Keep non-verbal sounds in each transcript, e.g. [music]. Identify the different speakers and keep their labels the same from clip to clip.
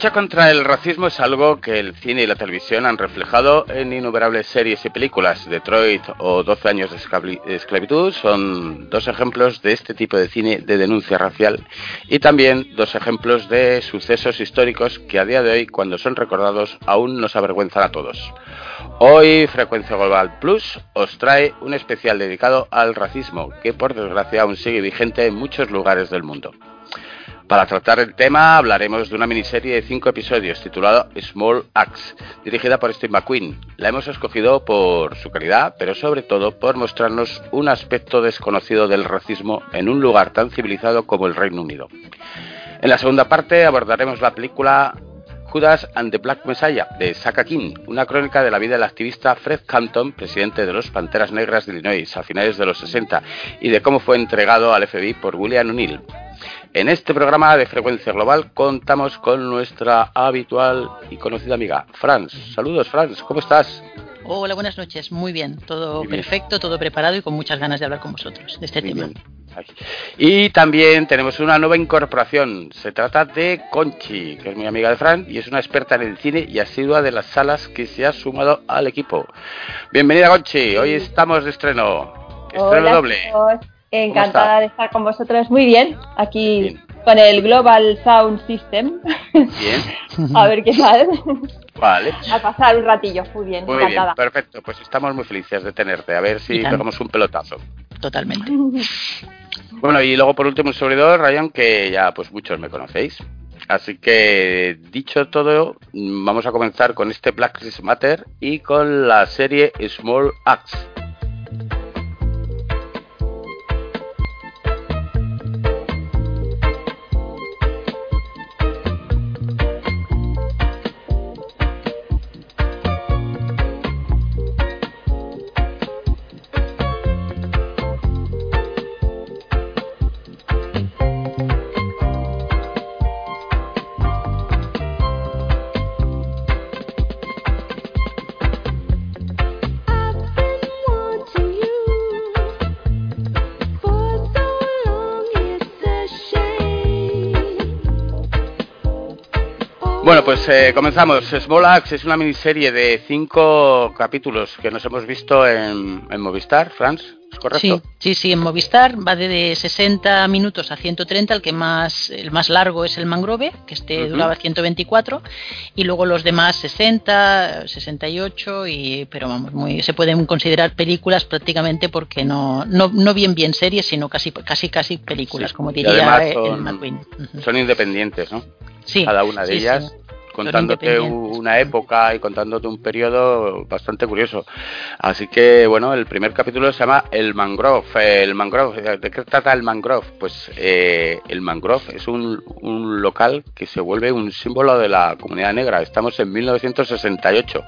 Speaker 1: La lucha contra el racismo es algo que el cine y la televisión han reflejado en innumerables series y películas. Detroit o 12 años de esclavitud son dos ejemplos de este tipo de cine de denuncia racial y también dos ejemplos de sucesos históricos que a día de hoy, cuando son recordados, aún nos avergüenzan a todos. Hoy Frecuencia Global Plus os trae un especial dedicado al racismo que por desgracia aún sigue vigente en muchos lugares del mundo. Para tratar el tema hablaremos de una miniserie de cinco episodios titulada Small Axe, dirigida por Steve McQueen. La hemos escogido por su calidad, pero sobre todo por mostrarnos un aspecto desconocido del racismo en un lugar tan civilizado como el Reino Unido. En la segunda parte abordaremos la película Judas and the Black Messiah de Saka King, una crónica de la vida del activista Fred Canton, presidente de los Panteras Negras de Illinois a finales de los 60, y de cómo fue entregado al FBI por William O'Neill. En este programa de Frecuencia Global contamos con nuestra habitual y conocida amiga, Franz. Saludos, Franz, ¿cómo estás?
Speaker 2: Hola, buenas noches. Muy bien, todo perfecto, todo preparado y con muchas ganas de hablar con vosotros de este tema.
Speaker 1: Y también tenemos una nueva incorporación. Se trata de Conchi, que es mi amiga de Fran y es una experta en el cine y asidua de las salas que se ha sumado al equipo. Bienvenida, Conchi. Hoy estamos de estreno. Estreno doble.
Speaker 3: Encantada de estar con vosotros. Muy bien, aquí con el Global Sound System. Bien. [laughs] a ver qué tal.
Speaker 1: Vale.
Speaker 3: A pasar un ratillo. Muy bien,
Speaker 1: muy Bien, perfecto. Pues estamos muy felices de tenerte. A ver si pegamos un pelotazo.
Speaker 2: Totalmente. [laughs]
Speaker 1: Bueno, y luego por último un servidor, Ryan, que ya pues muchos me conocéis. Así que dicho todo, vamos a comenzar con este Black Lives Matter y con la serie Small Axe. Pues eh, comenzamos. Small Axe es una miniserie de cinco capítulos que nos hemos visto en, Movistar, Franz. ¿Es correcto?
Speaker 2: Sí, sí, en Movistar va de 60 minutos a 130, el que más el más largo es el Mangrove, que este duraba 124, y luego los demás 60, 68 y pero vamos, muy se pueden considerar películas prácticamente porque no no, no bien bien series, sino casi casi casi películas, como diría el McQueen.
Speaker 1: Son independientes, ¿no? Sí, Cada una de ellas contándote una época y contándote un periodo bastante curioso. Así que, bueno, el primer capítulo se llama El Mangrove. El Mangrove, ¿de qué trata el Mangrove? Pues eh, el Mangrove es un, un, local que se vuelve un símbolo de la comunidad negra. Estamos en 1968.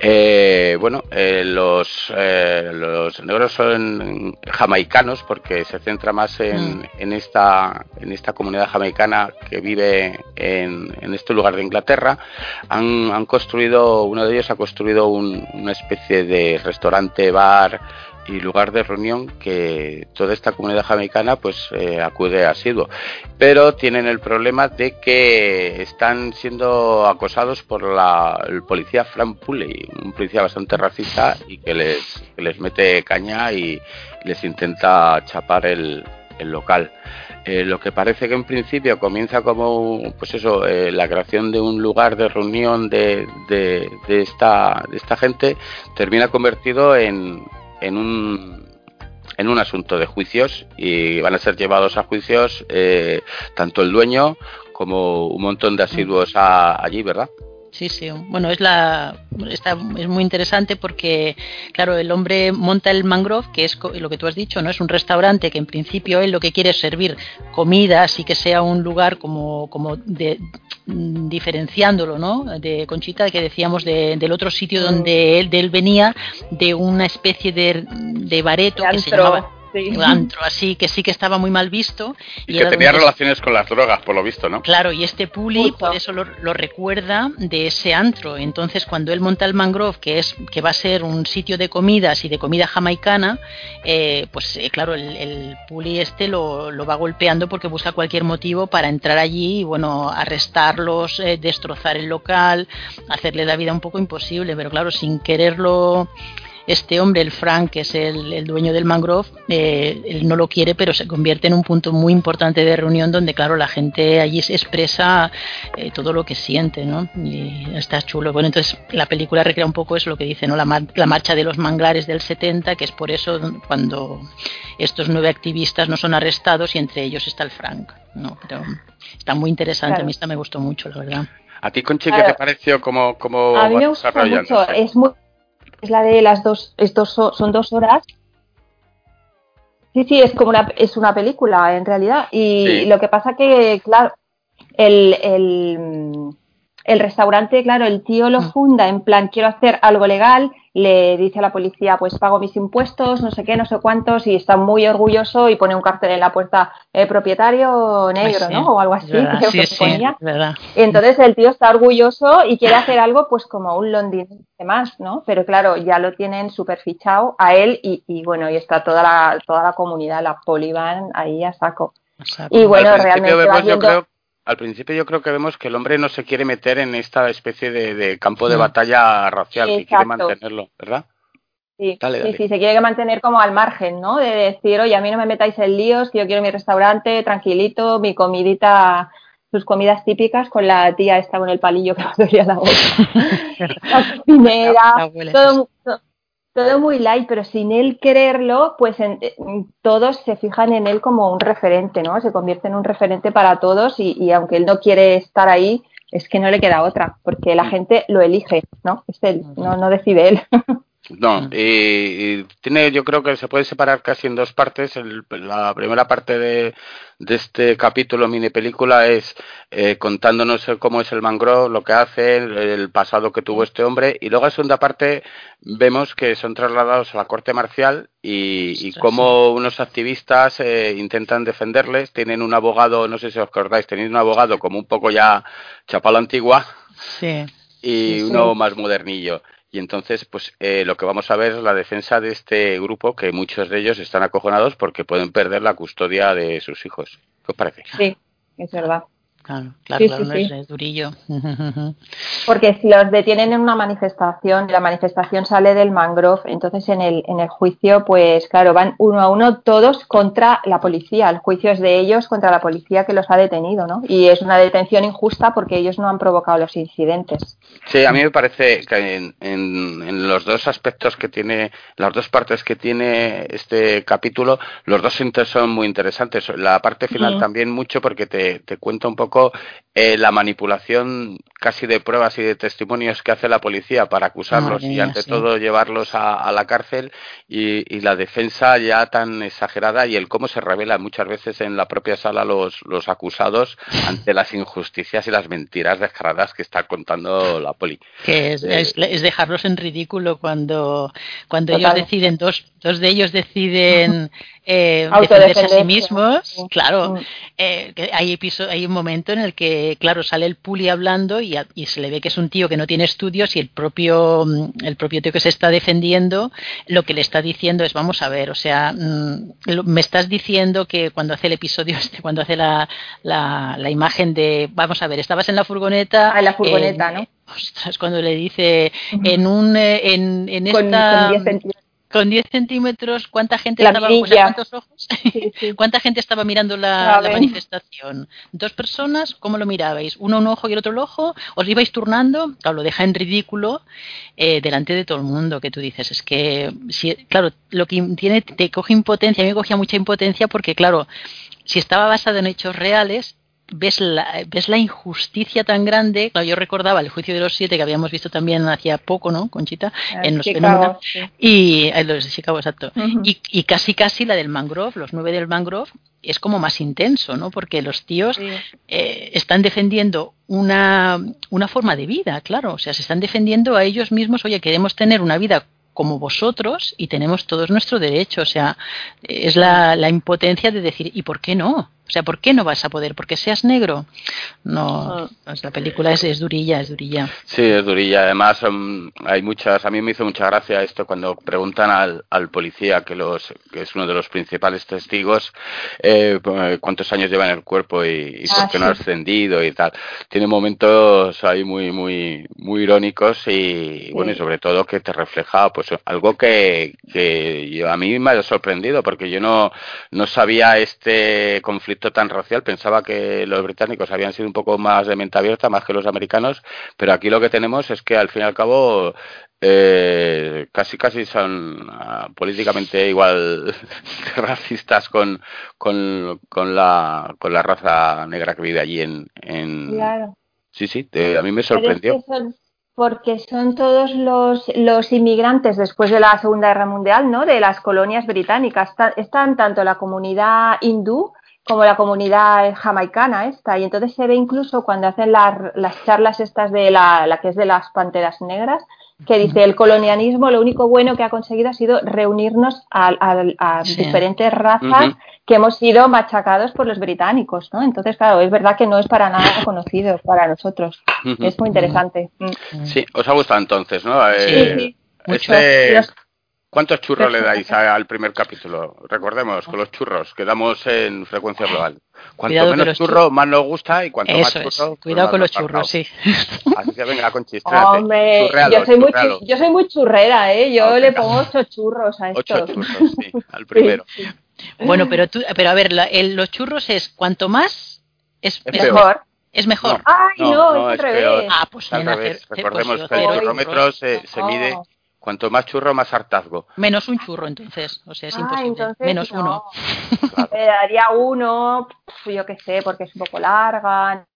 Speaker 1: Eh, bueno, eh, los, los negros son jamaicanos porque se centra más en, mm. en, esta, en esta comunidad jamaicana que vive en, en este lugar de Inglaterra han, construido, uno de ellos ha construido una especie de restaurante, bar y lugar de reunión que toda esta comunidad jamaicana pues eh, acude asiduo. Pero tienen el problema de que están siendo acosados por la, policía Frank Pulley un policía bastante racista y que les, les mete caña y les intenta chapar el, el local eh, lo que parece que en principio comienza como pues eso eh, la creación de un lugar de reunión de, de, esta, de esta gente termina convertido en, en un en un asunto de juicios y van a ser llevados a juicios eh, tanto el dueño como un montón de asiduos allí, ¿verdad?
Speaker 2: Sí, sí. Bueno, es la está, es muy interesante porque, claro, el hombre monta el mangrove, que es lo que tú has dicho, no es un restaurante que en principio él lo que quiere es servir comida, así que sea un lugar como, como de, mm, diferenciándolo, ¿no? De Conchita que decíamos del otro sitio donde él, de él venía, de una especie de, de bareto que se llamaba un antro así que sí que estaba muy mal visto.
Speaker 1: Y, que tenía relaciones con las drogas, por lo visto, ¿no?
Speaker 2: Claro, y este Puli por eso lo, recuerda de ese antro. Entonces, cuando él monta el Mangrove, que es que va a ser un sitio de comidas y de comida jamaicana, eh, pues eh, claro, el, el, Puli este lo, lo, va golpeando porque busca cualquier motivo para entrar allí y, bueno, arrestarlos, eh, destrozar el local, hacerle la vida un poco imposible. Pero claro, sin quererlo este hombre, el Frank, que es el, dueño del mangrove, eh, él no lo quiere, pero se convierte en un punto muy importante de reunión donde, claro, la gente allí se expresa eh, todo lo que siente, ¿no? Y está chulo. Bueno, entonces la película recrea un poco eso, lo que dice, ¿no? La, la marcha de los manglares del 70, que es por eso cuando estos nueve activistas no son arrestados y entre ellos está el Frank, ¿no? Pero está muy interesante, a mí esta me gustó mucho, la verdad.
Speaker 1: ¿A ti, Conchi, qué te pareció? como como
Speaker 3: a mí me gustó mucho. Es muy es la de las dos, es son dos horas. Sí, sí, es como una, es una película en realidad. Y lo que pasa que, claro, el, el, el restaurante, claro, el tío lo mm. funda en plan, quiero hacer algo legal, le dice a la policía, pues pago mis impuestos, no sé qué, no sé cuántos, y está muy orgulloso y pone un cartel en la puerta, eh, propietario negro, ¿no? O algo así, creo que ponía. Y entonces el tío está orgulloso y quiere hacer algo, pues como un londinense más, ¿no? Pero claro, ya lo tienen súper fichado a él y, bueno, y está toda la, toda la comunidad, la polivan ahí a saco. Y bueno, realmente
Speaker 1: al principio yo creo que vemos que el hombre no se quiere meter en esta especie de, campo de batalla racial, y quiere mantenerlo, ¿verdad?
Speaker 3: Sí, sí, sí, se quiere mantener como al margen, ¿no? De decir, oye, a mí no me metáis en líos, que yo quiero mi restaurante tranquilito, mi comidita, sus comidas típicas con la tía esta con el palillo que [laughs] me dolía la boca. [laughs] la cocinera, todo, todo muy light, pero sin él quererlo, pues todos se fijan en él como un referente, ¿no? Se convierte en un referente para todos y, aunque él no quiere estar ahí, es que no le queda otra, porque la gente lo elige, ¿no? Es él, no, no decide él. [laughs]
Speaker 1: No, y, tiene, yo creo que se puede separar casi en dos partes. la primera parte de, de, este capítulo mini película es eh, contándonos cómo es el mangrove, lo que hace, el, pasado que tuvo este hombre, y luego en segunda parte vemos que son trasladados a la corte marcial y, y cómo unos activistas eh, intentan defenderles. Tienen un abogado, no sé si os acordáis, tenéis un abogado como un poco ya chapalo antigua.
Speaker 2: Sí.
Speaker 1: Y uno más modernillo. Y entonces, pues eh, lo que vamos a ver es la defensa de este grupo, que muchos de ellos están acojonados porque pueden perder la custodia de sus hijos. ¿Qué os parece?
Speaker 3: Sí, es verdad.
Speaker 2: Claro, claro, claro es durillo. [laughs]
Speaker 3: Porque si los detienen en una manifestación, la manifestación sale del mangrove, entonces en el, en el juicio, pues claro, van uno a uno todos contra la policía. El juicio es de ellos contra la policía que los ha detenido, ¿no? Y es una detención injusta porque ellos no han provocado los incidentes.
Speaker 1: Sí, a mí me parece que en, en, los dos aspectos que tiene, las dos partes que tiene este capítulo, los dos son muy interesantes. La parte final también mucho porque te, te cuenta un poco qual eh, la manipulación casi de pruebas y de testimonios que hace la policía para acusarlos y ante todo llevarlos a, la cárcel y, la defensa ya tan exagerada y el cómo se revela muchas veces en la propia sala los, los acusados [laughs] ante las injusticias y las mentiras descaradas que está contando la poli.
Speaker 2: Que es, eh, es, dejarlos en ridículo cuando, cuando ellos deciden, dos, dos de ellos deciden [laughs] eh, defenderse a sí mismos. Claro, eh, hay, hay un momento en el que, claro, sale el puli hablando y y, se le ve que es un tío que no tiene estudios y el propio, mm, el propio tío que se está defendiendo lo que le está diciendo es, vamos a ver, o sea, mm, me estás diciendo que cuando hace el episodio [laughs] este, cuando hace la, la, la imagen de, vamos a ver, estabas en la furgoneta.
Speaker 3: Ah, en la furgoneta, ¿no? [laughs]
Speaker 2: Ostras, cuando le dice en un eh, en, en esta con 10 centímetros, ¿cuánta gente estaba ¿cuántos ojos? [laughs] ¿Cuánta gente estaba mirando la, manifestación? ¿Dos personas? ¿Cómo lo mirabais? ¿Uno un ojo y el otro el ojo? ¿Os ibais turnando? Claro, lo deja en ridículo eh, delante de todo el mundo, que tú dices, es que, si, claro, lo que tiene, te coge impotencia, a mí me cogía mucha impotencia porque, claro, si estaba basado en hechos reales, ves la, ves la injusticia tan grande. Claro, yo recordaba el juicio de los siete que habíamos visto también hacía poco, ¿no, Conchita?
Speaker 3: Ah, en los Chicago,
Speaker 2: Y eh, los de Chicago, exacto. y, y, casi, casi la del mangrove, los nueve del mangrove, es como más intenso, ¿no? Porque los tíos eh, están defendiendo una, una forma de vida, claro. O sea, se están defendiendo a ellos mismos, oye, queremos tener una vida como vosotros y tenemos todos nuestro derecho. O sea, es la, la impotencia de decir, ¿y por qué no? O sea, ¿por qué no vas a poder? ¿Porque seas negro? No, ah. pues la película es, es, durilla, es durilla.
Speaker 1: Sí, es durilla. Además, um, hay muchas. A mí me hizo mucha gracia esto cuando preguntan al, al policía, que, los, que es uno de los principales testigos, eh, cuántos años lleva en el cuerpo y, por ah, qué no ha ascendido y tal. Tiene momentos ahí muy, muy, muy irónicos y, bueno, y sobre todo que te refleja pues algo que, que yo, a mí me ha sorprendido porque yo no, no sabía este conflicto tan racial. Pensaba que los británicos habían sido un poco más de mente abierta, más que los americanos, pero aquí lo que tenemos es que al fin y al cabo eh, casi casi son ah, políticamente igual [laughs] racistas con, con, con, la, con la raza negra que vive allí en...
Speaker 3: Claro.
Speaker 1: Sí, sí, a mí me sorprendió.
Speaker 3: porque son todos los, los inmigrantes después de la Segunda Guerra Mundial, ¿no? De las colonias británicas. están tanto la comunidad hindú como la comunidad jamaicana esta y entonces se ve incluso cuando hacen las charlas estas de la, la, que es de las panteras negras que dice el colonialismo lo único bueno que ha conseguido ha sido reunirnos a, diferentes razas que hemos sido machacados por los británicos ¿no? entonces claro es verdad que no es para nada conocido para nosotros es muy interesante
Speaker 1: mm. sí os ha gustado entonces ¿no? sí, eh, sí. Este... ¿Cuántos churros le dais [laughs] al primer capítulo? Recordemos, con los churros, quedamos en frecuencia global. Cuanto menos churro, más nos gusta y cuanto más churro...
Speaker 2: Pues Cuidado con los churros, sí.
Speaker 1: Así que venga, con [laughs]
Speaker 3: Hombre, yo, soy muy, yo soy muy churrera, ¿eh? Yo le pongo ocho churros a esto.
Speaker 1: Ocho churros, sí, [laughs] al primero.
Speaker 2: Bueno, pero, tú, pero a ver, los churros es cuanto más
Speaker 1: es, mejor.
Speaker 2: Es mejor.
Speaker 3: Ay, no, es, al revés.
Speaker 2: Ah, pues
Speaker 1: al revés. Pues Recordemos que el churrómetro se, se mide Cuanto más churro, más hartazgo.
Speaker 2: Menos un churro, entonces. O sea, es ah, imposible. Menos uno.
Speaker 3: Me daría uno, yo qué sé, porque es un poco larga.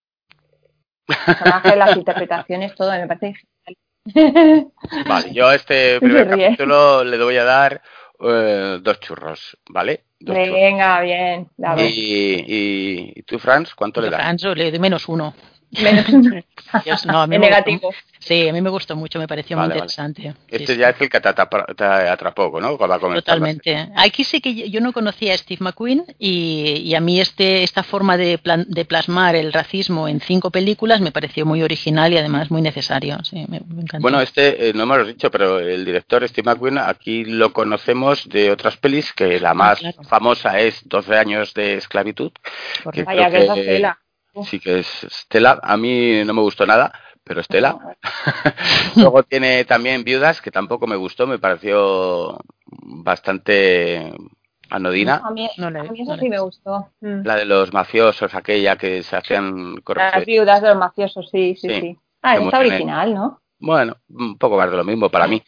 Speaker 3: las interpretaciones, todo, me parece
Speaker 1: genial. Vale, yo a este [laughs] primer capítulo le voy a dar eh, dos churros, ¿vale?
Speaker 3: Venga, bien.
Speaker 1: Y, y, tú, Franz, cuánto le das?
Speaker 2: Franz le doy menos uno. [laughs]
Speaker 3: no, a mí negativo.
Speaker 2: sí, a mí me gustó mucho, me pareció muy interesante.
Speaker 1: Este ya es el que te, atrapó, ¿no?
Speaker 2: Totalmente. Aquí sí que yo no conocía a Steve McQueen y, a mí este esta forma de, de, plasmar el racismo en cinco películas me pareció muy original y además muy necesario. Sí, me,
Speaker 1: bueno, este eh, no me lo has dicho, pero el director Steve McQueen aquí lo conocemos de otras pelis, que la ah, más famosa es 12 años de esclavitud.
Speaker 3: Que Vaya, que, que
Speaker 1: Sí que es Estela. A mí no me gustó nada, pero Estela. [laughs] Luego tiene también Viudas, que tampoco me gustó, me pareció bastante anodina.
Speaker 3: a, mí, eso sí me gustó.
Speaker 1: Mm. La de los mafiosos, aquella que se hacían
Speaker 3: Las viudas de los mafiosos, sí, sí, sí. Ah, está original, ¿no?
Speaker 1: Bueno, un poco más de lo mismo para mí.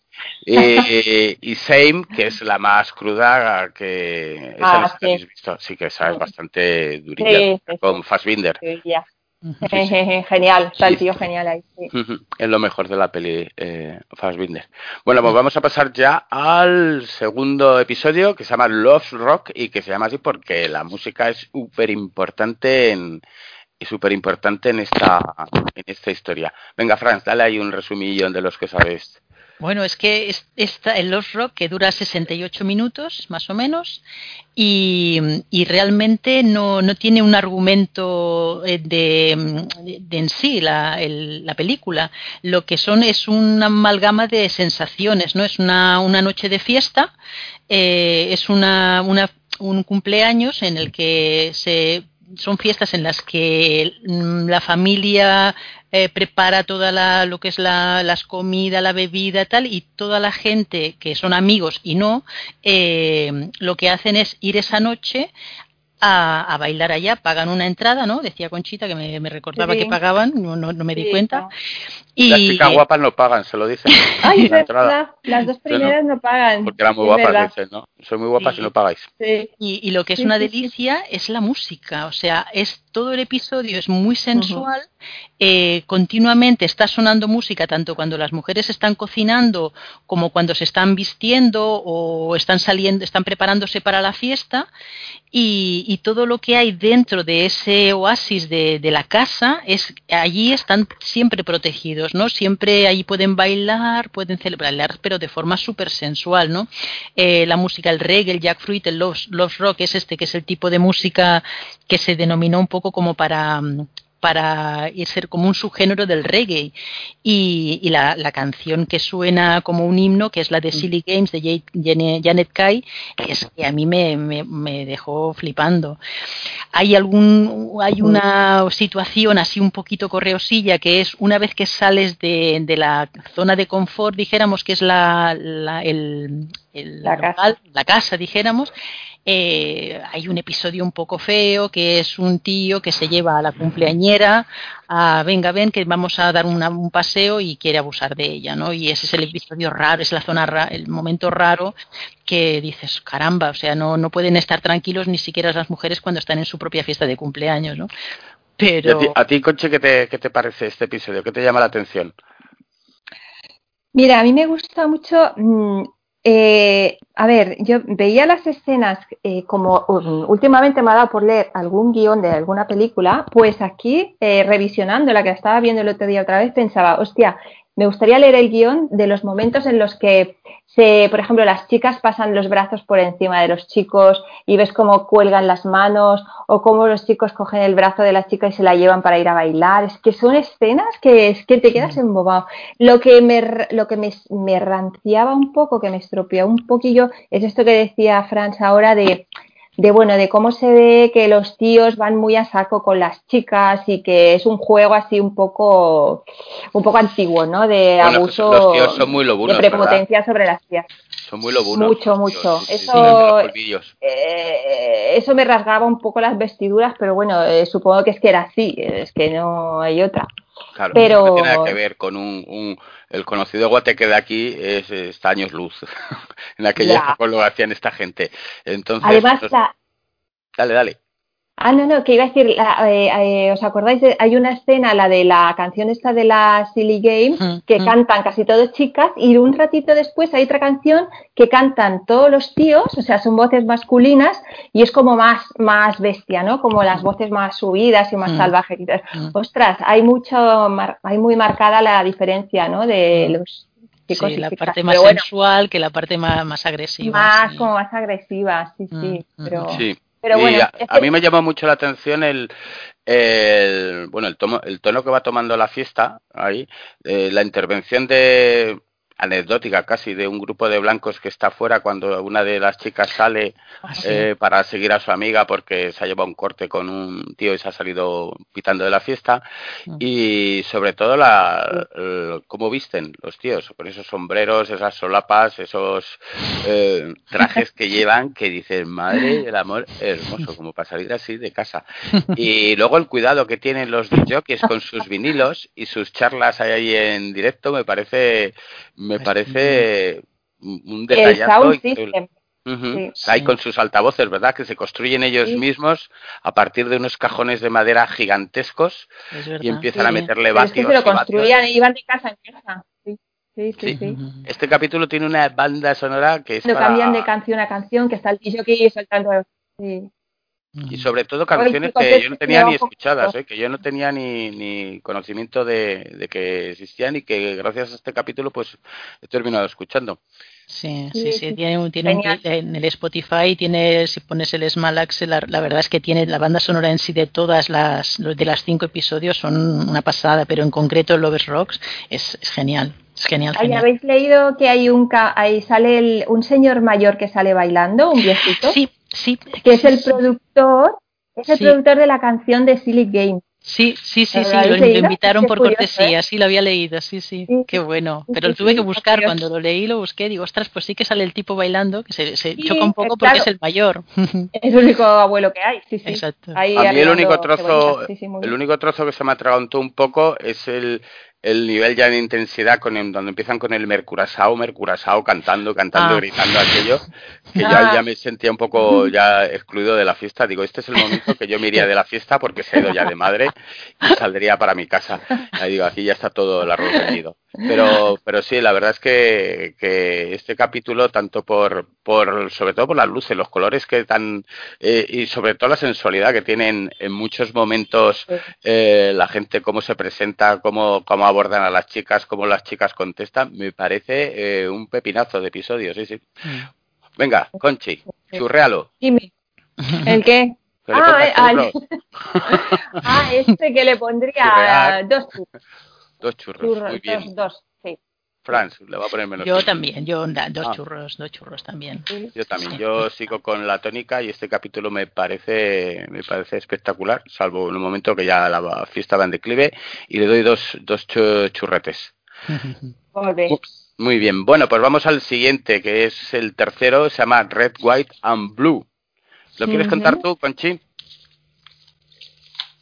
Speaker 1: Y, [laughs] y Same, que es la más cruda que esa ah, sí. habéis visto. Sí que esa es bastante durilla, con Fassbinder. [laughs]
Speaker 3: genial, está el tío genial ahí.
Speaker 1: Es lo mejor de la peli eh, Fassbinder. Bueno, pues vamos a pasar ya al segundo episodio que se llama Love Rock y que se llama así porque la música es súper importante en, y súper importante en esta, en esta historia. Venga, Franz, dale ahí un resumillo de los que sabes.
Speaker 2: Bueno, es que está el Lost Rock que dura 68 minutos, más o menos, y, realmente no, no, tiene un argumento eh, de, de, en sí la, la, película. Lo que son es una amalgama de sensaciones, ¿no? Es una, una noche de fiesta, eh, es una, una, un cumpleaños en el que se son fiestas en las que mm, la familia eh, prepara toda la, lo que es la las comida, la bebida, tal, y toda la gente que son amigos y no, eh, lo que hacen es ir esa noche a, bailar allá, pagan una entrada, ¿no? Decía Conchita que me, recordaba que pagaban, no, no, me di cuenta.
Speaker 1: Y... Las chicas guapas no pagan, se lo dicen.
Speaker 3: Ay, las dos primeras no, pagan.
Speaker 1: Porque eran muy guapas, dicen, ¿no? Soy muy guapas y no pagáis.
Speaker 2: Y, y, lo que es una delicia es la música, o sea, es todo el episodio es muy sensual, eh, continuamente está sonando música tanto cuando las mujeres están cocinando como cuando se están vistiendo o están saliendo, están preparándose para la fiesta y, todo lo que hay dentro de ese oasis de, la casa es allí están siempre protegidos, ¿no? Siempre allí pueden bailar, pueden celebrar, pero de forma súper sensual, ¿no? Eh, la música, el reggae, el jackfruit, el love, love rock es este que es el tipo de música que se denominó un poco como para para ser como un subgénero del reggae. Y, la, canción que suena como un himno, que es la de mm. Silly Games de Janet Kai, es que a mí me, me, dejó flipando. Hay, algún, hay una situación así un poquito correosilla, que es una vez que sales de, de la zona de confort, dijéramos que es la, la, el, la, casa. la casa, dijéramos, eh, hay un episodio un poco feo que es un tío que se lleva a la cumpleañera a venga, ven que vamos a dar un paseo y quiere abusar de ella, ¿no? Y ese es el episodio raro, es la zona, el momento raro que dices, caramba, o sea, no, no pueden estar tranquilos ni siquiera las mujeres cuando están en su propia fiesta de cumpleaños, ¿no?
Speaker 1: Pero... A ti, Conche, ¿qué te, ¿qué te parece este episodio? ¿Qué te llama la atención?
Speaker 3: Mira, a mí me gusta mucho mm, eh, a ver, yo veía las escenas eh, como um, últimamente me ha dado por leer algún guion de alguna película, pues aquí, eh, revisionando la que estaba viendo el otro día otra vez, pensaba, hostia, me gustaría leer el guion de los momentos en los que se, por ejemplo, las chicas pasan los brazos por encima de los chicos y ves cómo cuelgan las manos o cómo los chicos cogen el brazo de la chica y se la llevan para ir a bailar. Es que son escenas que es que te quedas embobado. Lo que me, lo que me, me ranciaba un poco, que me estropeó un poquillo, es esto que decía Franz ahora de de bueno, de cómo se ve que los tíos van muy a saco con las chicas y que es un juego así un poco un poco antiguo, ¿no? De abuso de prepotencia sobre las tías.
Speaker 1: Son muy lobunos.
Speaker 3: Mucho, mucho. eso, eh, eso me rasgaba un poco las vestiduras, pero bueno, eh, supongo que es que era así, es que no hay otra.
Speaker 1: Claro, pero... no tiene nada que ver con un, el conocido guateque de aquí es, está años luz [laughs] en aquella época lo hacían esta gente. Entonces,
Speaker 3: Además, pues,
Speaker 1: dale, dale.
Speaker 3: Ah, no, no, que iba a decir, eh, eh, ¿os acordáis? hay una escena, la de la canción esta de la Silly Game, mm, que mm. cantan casi todos chicas, y un ratito después hay otra canción que cantan todos los tíos, o sea, son voces masculinas, y es como más, más bestia, ¿no? Como las voces más subidas y más mm. salvajes. Ostras, hay mucho, hay muy marcada la diferencia, ¿no? De los
Speaker 2: chicos sí, la parte más sensual que la parte más, más agresiva.
Speaker 3: Más, como más agresiva, sí, sí, pero...
Speaker 1: Sí a, mí me llama mucho la atención el, el bueno el, tomo, el tono que va tomando la fiesta ahí, eh, la intervención de anecdótica casi de un grupo de blancos que está fuera cuando una de las chicas sale ah, eh, para seguir a su amiga porque se ha llevado un corte con un tío y se ha salido pitando de la fiesta. Mm. y sobre todo la, cómo visten los tíos con esos sombreros esas solapas esos eh, trajes que [laughs] llevan que dicen madre del amor hermoso como para salir así de casa y luego el cuidado que tienen los jockeys con sus vinilos y sus charlas ahí en directo me parece me pues parece un detallazo. Hay con sus altavoces, ¿verdad? Que se construyen ellos mismos a partir de unos cajones de madera gigantescos y empiezan a meterle vatios. Es
Speaker 3: que se lo construían y iban de casa en casa. Sí, sí, sí,
Speaker 1: Este capítulo tiene una banda sonora que es.
Speaker 3: Lo cambian de canción a canción, que está el pillo que saltando. Sí.
Speaker 1: Y sobre todo canciones que yo no tenía ni escuchadas, ¿eh? que yo no tenía ni, ni conocimiento de, que existían y que gracias a este capítulo pues he terminado escuchando.
Speaker 2: Sí, sí, sí, tiene, tiene en el Spotify, tiene, si pones el Smalax, la, la verdad es que tiene la banda sonora en sí de todas las, de las cinco episodios son una pasada, pero en concreto Lovers Rocks es, es genial. Es genial,
Speaker 3: ¿Habéis leído que hay un ahí sale un señor mayor que sale bailando, un viejito?
Speaker 2: Sí, Sí.
Speaker 3: Que es el productor, es el productor de la canción de Silly Game.
Speaker 2: Sí, sí, sí, sí, lo, invitaron por cortesía, ¿eh? sí, lo había leído, sí, sí, qué bueno. Pero lo tuve que buscar, cuando lo leí lo busqué, digo, ostras, pues sí que sale el tipo bailando, que se, choca un poco porque es el mayor. [laughs]
Speaker 3: Es el único abuelo que hay, sí, sí.
Speaker 1: Exacto. a mí el único trozo, el único trozo que se me atragantó un poco es el, el nivel ya de intensidad con donde empiezan con el Mercurasao, Mercurasao cantando, cantando, ah. gritando aquello, que ya, ya me sentía un poco ya excluido de la fiesta. Digo, este es el momento que yo me iría de la fiesta porque se ha ido ya de madre y saldría para mi casa. Ahí digo, aquí ya está todo el arroz vendido. Pero, pero sí, la verdad es que, que este capítulo, tanto por, por, sobre todo por las luces, los colores que dan, eh, y sobre todo la sensualidad que tienen en muchos momentos eh, la gente, cómo se presenta, cómo, cómo abordan a las chicas, cómo las chicas contestan, me parece eh, un pepinazo de episodios, sí, sí. Mm. Venga, Conchi, churrealo.
Speaker 3: Dime. [laughs] ¿El qué? Ah, [laughs] ah, este que le pondría dos churros.
Speaker 1: Dos churros, muy bien.
Speaker 3: Dos, sí.
Speaker 1: Franz, le va a poner menos.
Speaker 2: Yo también, yo dos ah. churros, dos churros también.
Speaker 1: Yo también, yo sigo con la tónica y este capítulo me parece me parece espectacular, salvo en un momento que ya la fiesta va en declive y le doy dos, dos churretes. [laughs] Muy bien, bueno, pues vamos al siguiente, que es el tercero, se llama Red, White and Blue. ¿Lo quieres contar tú, Conchi?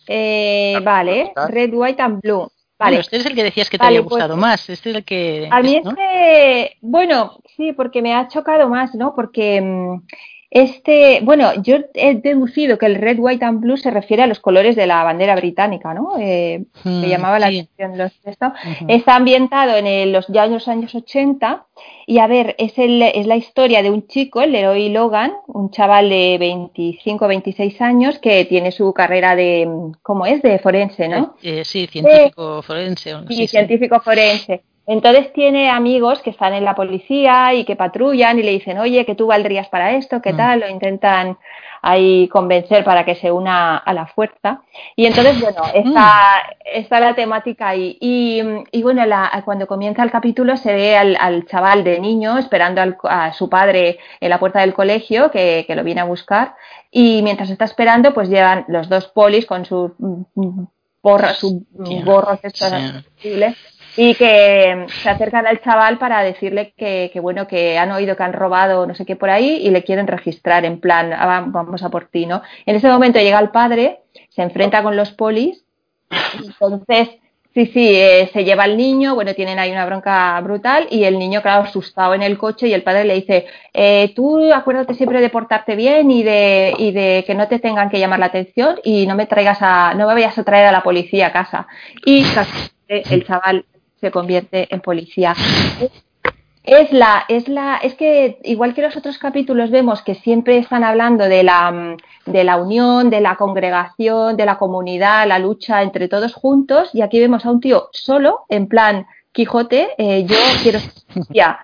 Speaker 3: Eh, vale, Red, White and Blue.
Speaker 2: Vale. este es el que decías que te había pues gustado más. Este es el que.
Speaker 3: A mí es que, bueno, sí, porque me ha chocado más, ¿no? Porque mm, este, bueno, yo he deducido que el red, white and blue se refiere a los colores de la bandera británica, ¿no? Eh, me hmm, llamaba la atención los, esto. Está ambientado en los años, años 80 y a ver, es, el, es la historia de un chico, el Leroy Logan, un chaval de 25, 26 años que tiene su carrera de, ¿cómo es? De forense, ¿no?
Speaker 2: Eh, sí, científico forense.
Speaker 3: Sí, científico forense. Entonces tiene amigos que están en la policía y que patrullan y le dicen, oye, que tú valdrías para esto, ¿qué mm. tal? Lo intentan ahí convencer para que se una a la fuerza. Y entonces, bueno, está, mm. está la temática ahí. Y, bueno, cuando comienza el capítulo se ve al, chaval de niño esperando a su padre en la puerta del colegio que, lo viene a buscar. Y mientras está esperando, pues llevan los dos polis con sus porras, sus estos y que se acercan al chaval para decirle que, bueno que han oído que han robado no sé qué por ahí y le quieren registrar en plan ah, vamos a por ti no en ese momento llega el padre se enfrenta con los polis entonces sí sí eh, se lleva al niño bueno tienen ahí una bronca brutal y el niño claro asustado en el coche y el padre le dice eh, tú acuérdate siempre de portarte bien y de y de que no te tengan que llamar la atención y no me traigas a no me vayas a traer a la policía a casa y el chaval se convierte en policía. Es la, es la, es que igual que los otros capítulos vemos que siempre están hablando de la, de la unión, de la congregación, de la comunidad, la lucha entre todos juntos, y aquí vemos a un tío solo, en plan Quijote, eh, yo quiero ya.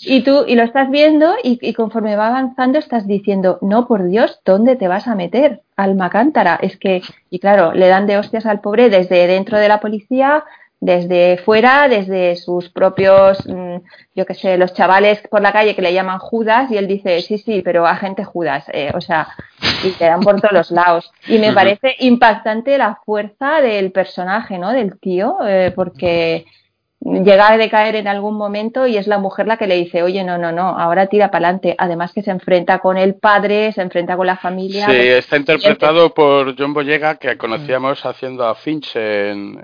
Speaker 3: Y tú, y lo estás viendo, y, y, conforme va avanzando, estás diciendo, no, por Dios, ¿dónde te vas a meter? Alma cántara. Es que, y claro, le dan de hostias al pobre desde dentro de la policía, desde fuera, desde sus propios, mm, yo qué sé, los chavales por la calle que le llaman Judas y él dice, sí, sí, pero agente Judas, eh, o sea, y te dan por todos los lados. Y me parece impactante la fuerza del personaje, ¿no? Del tío, eh, porque llega a decaer en algún momento y es la mujer la que le dice, oye, no, no, no, ahora tira para adelante. Además que se enfrenta con el padre, se enfrenta con la familia.
Speaker 1: Sí, está interpretado por John Boyega, que conocíamos haciendo a Finch en,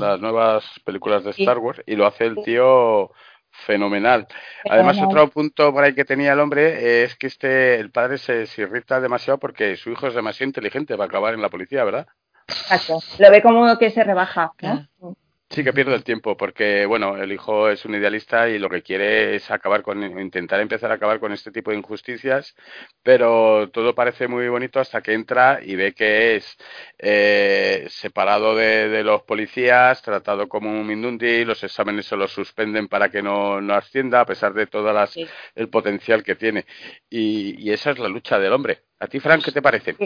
Speaker 1: las nuevas películas de Star Wars, y lo hace el tío fenomenal. Además, otro punto por ahí que tenía el hombre es que este el padre se, irrita demasiado porque su hijo es demasiado inteligente para acabar en la policía, ¿verdad?
Speaker 3: Exacto. Lo ve como que se rebaja. ¿no?
Speaker 1: Sí, que pierde el tiempo, porque bueno, el hijo es un idealista y lo que quiere es acabar con, intentar empezar a acabar con este tipo de injusticias, pero todo parece muy bonito hasta que entra y ve que es eh, separado de, los policías, tratado como un mindundi, los exámenes se los suspenden para que no, no ascienda, a pesar de todo el potencial que tiene. Y, esa es la lucha del hombre. ¿A ti, Frank, qué te parece?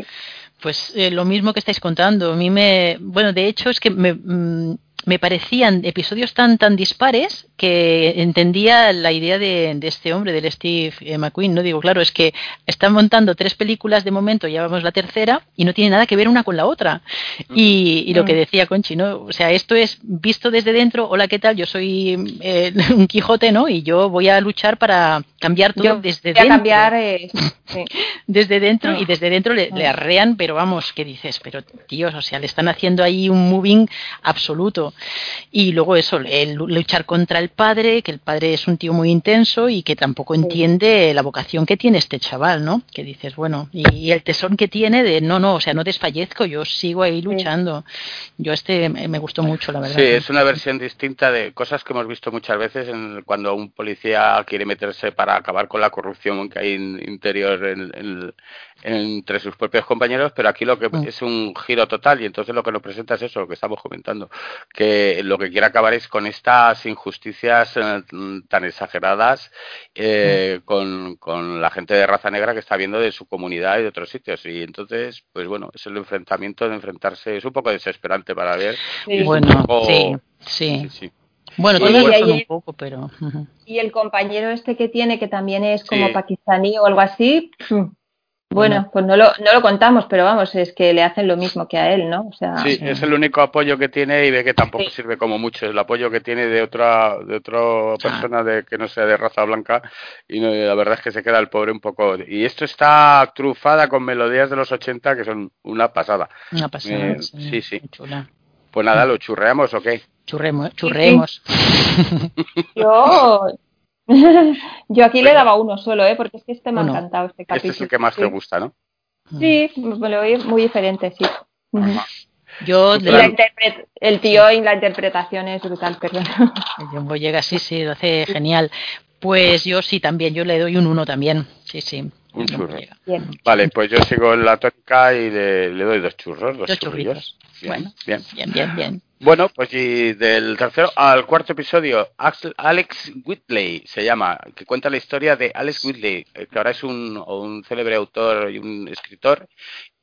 Speaker 2: Pues eh, lo mismo que estáis contando. A mí me. Bueno, de hecho, es que me. Mm, me parecían episodios tan tan dispares que entendía la idea de, este hombre, del Steve eh, McQueen. No digo, claro, es que están montando tres películas de momento, ya vamos la tercera, y no tiene nada que ver una con la otra. Y, lo que decía Conchi, ¿no? O sea, esto es visto desde dentro, hola, ¿qué tal? Yo soy eh, [laughs] un Quijote, ¿no? Y yo voy a luchar para cambiar todo desde dentro.
Speaker 3: cambiar, eh, [laughs]
Speaker 2: desde dentro, y desde dentro le, le, arrean, pero vamos, ¿qué dices? Pero, tíos, o sea, le están haciendo ahí un moving absoluto. Y luego eso, el luchar contra el padre, que el padre es un tío muy intenso y que tampoco entiende la vocación que tiene este chaval, ¿no? Que dices, bueno, y, el tesón que tiene de, no, no, o sea, no desfallezco, yo sigo ahí luchando. Yo este me gustó mucho, la verdad.
Speaker 1: Sí, es una versión distinta de cosas que hemos visto muchas veces en, cuando un policía quiere meterse para acabar con la corrupción que hay interior en, entre sus propios compañeros, pero aquí lo que mm. es un giro total y entonces lo que nos presenta es eso, lo que estamos comentando, que lo que quiere acabar es con estas injusticias eh, tan exageradas eh, mm. con, con, la gente de raza negra que está viendo de su comunidad y de otros sitios y entonces, pues bueno, es el enfrentamiento de enfrentarse, es un poco desesperante para ver.
Speaker 2: bueno, sí, sí. Bueno, un poco, pero...
Speaker 3: Y el compañero este que tiene, que también es como pakistaní o algo así, bueno, pues no lo, no lo contamos, pero vamos, es que le hacen lo mismo que a él, ¿no? O sea,
Speaker 1: sí, es el único apoyo que tiene y ve que tampoco sirve como mucho. El apoyo que tiene de otra de otra persona de que no sea de raza blanca y la verdad es que se queda el pobre un poco. Y esto está trufada con melodías de los 80 que son una pasada.
Speaker 2: Una pasada.
Speaker 1: Eh, sí, sí. Pues nada, ¿lo churreamos o qué?
Speaker 2: Churremos, churremos. [laughs]
Speaker 3: Yo [laughs] Yo aquí le daba uno solo, ¿eh? porque es que este me ha encantado, este capítulo.
Speaker 1: Este es el que más te gusta, ¿no?
Speaker 3: Sí, me lo oí muy diferente, sí. [laughs]
Speaker 2: Yo
Speaker 3: el tío y la interpretación es brutal, perdón.
Speaker 2: El llega, sí, sí, lo hace genial. Pues yo sí también, yo le doy un uno también, sí, sí.
Speaker 1: Un churro. Vale, pues yo sigo en la tónica y le, doy dos churros, dos,
Speaker 2: churrillos. Bueno, bien, bien, bien.
Speaker 1: Bueno, pues y del tercero al cuarto episodio, Alex Whitley se llama, que cuenta la historia de Alex Whitley, eh, que ahora es un, un célebre autor y un escritor.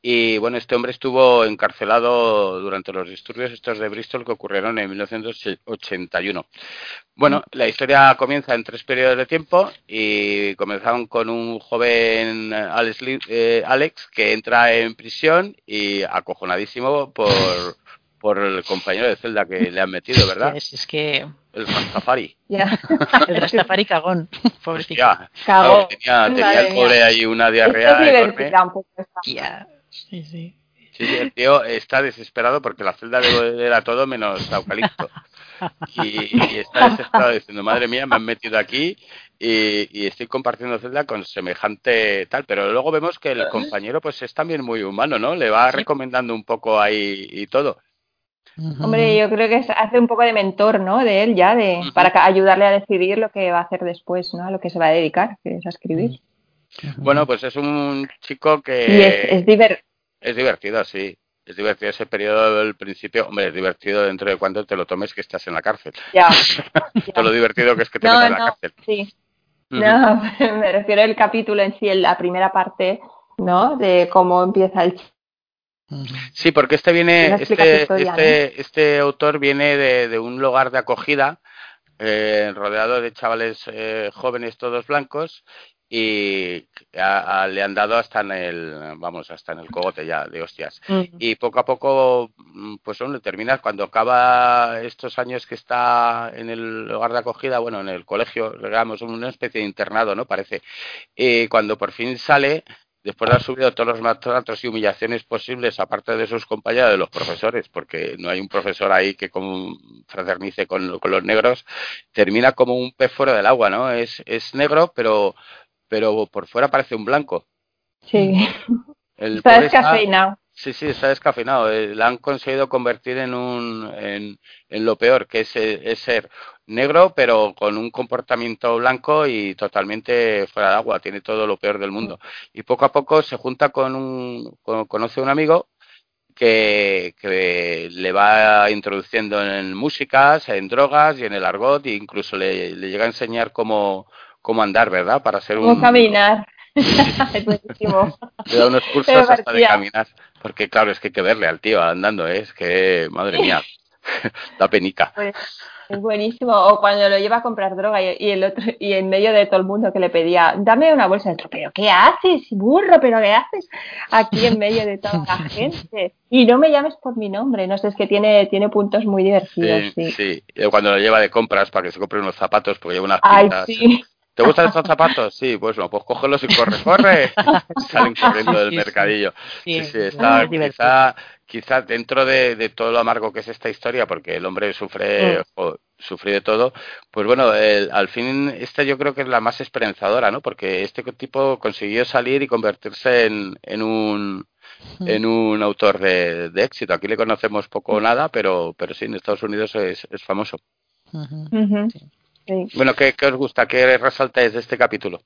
Speaker 1: Y bueno, este hombre estuvo encarcelado durante los disturbios estos de Bristol que ocurrieron en 1981. Bueno, la historia comienza en tres periodos de tiempo y comenzaron con un joven Alex, eh, Alex que entra en prisión y acojonadísimo por por el compañero de celda que le han metido, ¿verdad?
Speaker 2: Es, que...
Speaker 1: El Rastafari. [laughs]
Speaker 2: el Rastafari cagón.
Speaker 1: Pobrecito. Cagón. tenía, tenía el pobre ahí una diarrea enorme.
Speaker 2: Sí, sí.
Speaker 1: Sí, el tío está desesperado porque la celda era todo menos eucalipto. [laughs] Y, está desesperado diciendo, madre mía, me han metido aquí y, y, estoy compartiendo celda con semejante tal. Pero luego vemos que el compañero pues es también muy humano, ¿no? Le va recomendando un poco ahí y todo.
Speaker 3: Hombre, yo creo que hace un poco de mentor, ¿no? De él ya, de, para ayudarle a decidir lo que va a hacer después, ¿no? A lo que se va a dedicar, que es a escribir.
Speaker 1: Bueno, pues es un chico que...
Speaker 3: Y es,
Speaker 1: es divertido, sí. Es divertido ese periodo del principio. Hombre, es divertido dentro de cuando te lo tomes que estás en la cárcel.
Speaker 3: Ya. [laughs]
Speaker 1: Todo lo divertido que es que te metes en la cárcel.
Speaker 3: Sí. No, [laughs] me refiero al capítulo en sí, en la primera parte, ¿no? De cómo empieza el
Speaker 1: Sí, porque este viene, este, este, este, autor viene de, un lugar de acogida eh, rodeado de chavales eh, jóvenes todos blancos y le han dado hasta en el vamos hasta en el cogote ya de hostias. Y poco a poco mm, pues le terminas cuando acaba estos años que está en el lugar de acogida bueno en el colegio digamos una especie de internado no parece y cuando por fin sale después de haber subido todos los maltratos y humillaciones posibles, aparte de sus compañeros, de los profesores, porque no hay un profesor ahí que fraternice con, los negros, termina como un pez fuera del agua, ¿no? Es, es negro, pero, pero por fuera parece un blanco.
Speaker 3: Sí. está descafeinado.
Speaker 1: Sí, sí, está descafeinado. Eh, la han conseguido convertir en, un, en, en lo peor, que es, es ser negro, pero con un comportamiento blanco y totalmente fuera de agua, tiene todo lo peor del mundo. Y poco a poco se junta con un, conoce a un amigo que, que, le va introduciendo en músicas, en drogas y en el argot, e incluso le, llega a enseñar cómo, cómo andar, ¿verdad? Para ser
Speaker 3: un... caminar. [laughs]
Speaker 1: Le [laughs] da unos cursos hasta de caminar, porque claro, es que hay que verle al tío andando, ¿eh? es que, madre mía, [laughs] da penica.
Speaker 3: Pues, es buenísimo. O cuando lo lleva a comprar droga y, el otro y en medio de todo el mundo que le pedía, dame una bolsa. de pero ¿qué haces, burro? ¿Pero qué haces aquí en medio de toda la gente? Y no me llames por mi nombre. No sé, es que tiene, tiene puntos muy divertidos. Sí,
Speaker 1: sí. Cuando lo lleva de compras para que se compre unos zapatos porque lleva unas pintas. ¿Te gustan estos zapatos? Sí, pues no, pues cógelos y corre, corre. [laughs] Salen corriendo del mercadillo. Sí, sí, está quizá, quizá dentro de, todo lo amargo que es esta historia, porque el hombre sufre, sufre de todo, pues bueno, al fin esta yo creo que es la más esperanzadora, ¿no? Porque este tipo consiguió salir y convertirse en, un en un autor de, éxito. Aquí le conocemos poco o nada, pero, pero sí, en Estados Unidos es, famoso. Bueno, ¿qué, os gusta? ¿Qué resaltáis de este capítulo?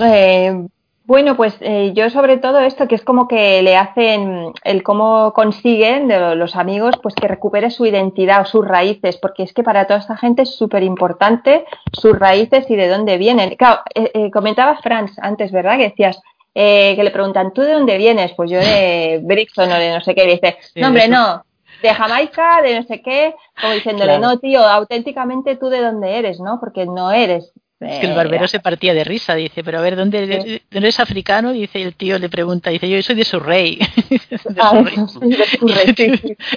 Speaker 3: Eh, bueno, pues eh, yo sobre todo esto que es como que le hacen el cómo consiguen de los amigos pues que recupere su identidad o sus raíces, porque es que para toda esta gente es súper importante sus raíces y de dónde vienen. Claro, eh, eh comentabas Franz antes, ¿verdad? Que decías que le preguntan, ¿tú de dónde vienes? Pues yo de Brixton o de no sé qué, dice, no hombre, no, de Jamaica, de no sé qué, como diciéndole, no, tío, auténticamente tú de dónde eres, ¿no? Porque no eres
Speaker 2: es que el barbero se partía de risa, dice, pero a ver, ¿dónde, eres africano? Dice, y el tío le pregunta, dice, yo soy de su rey.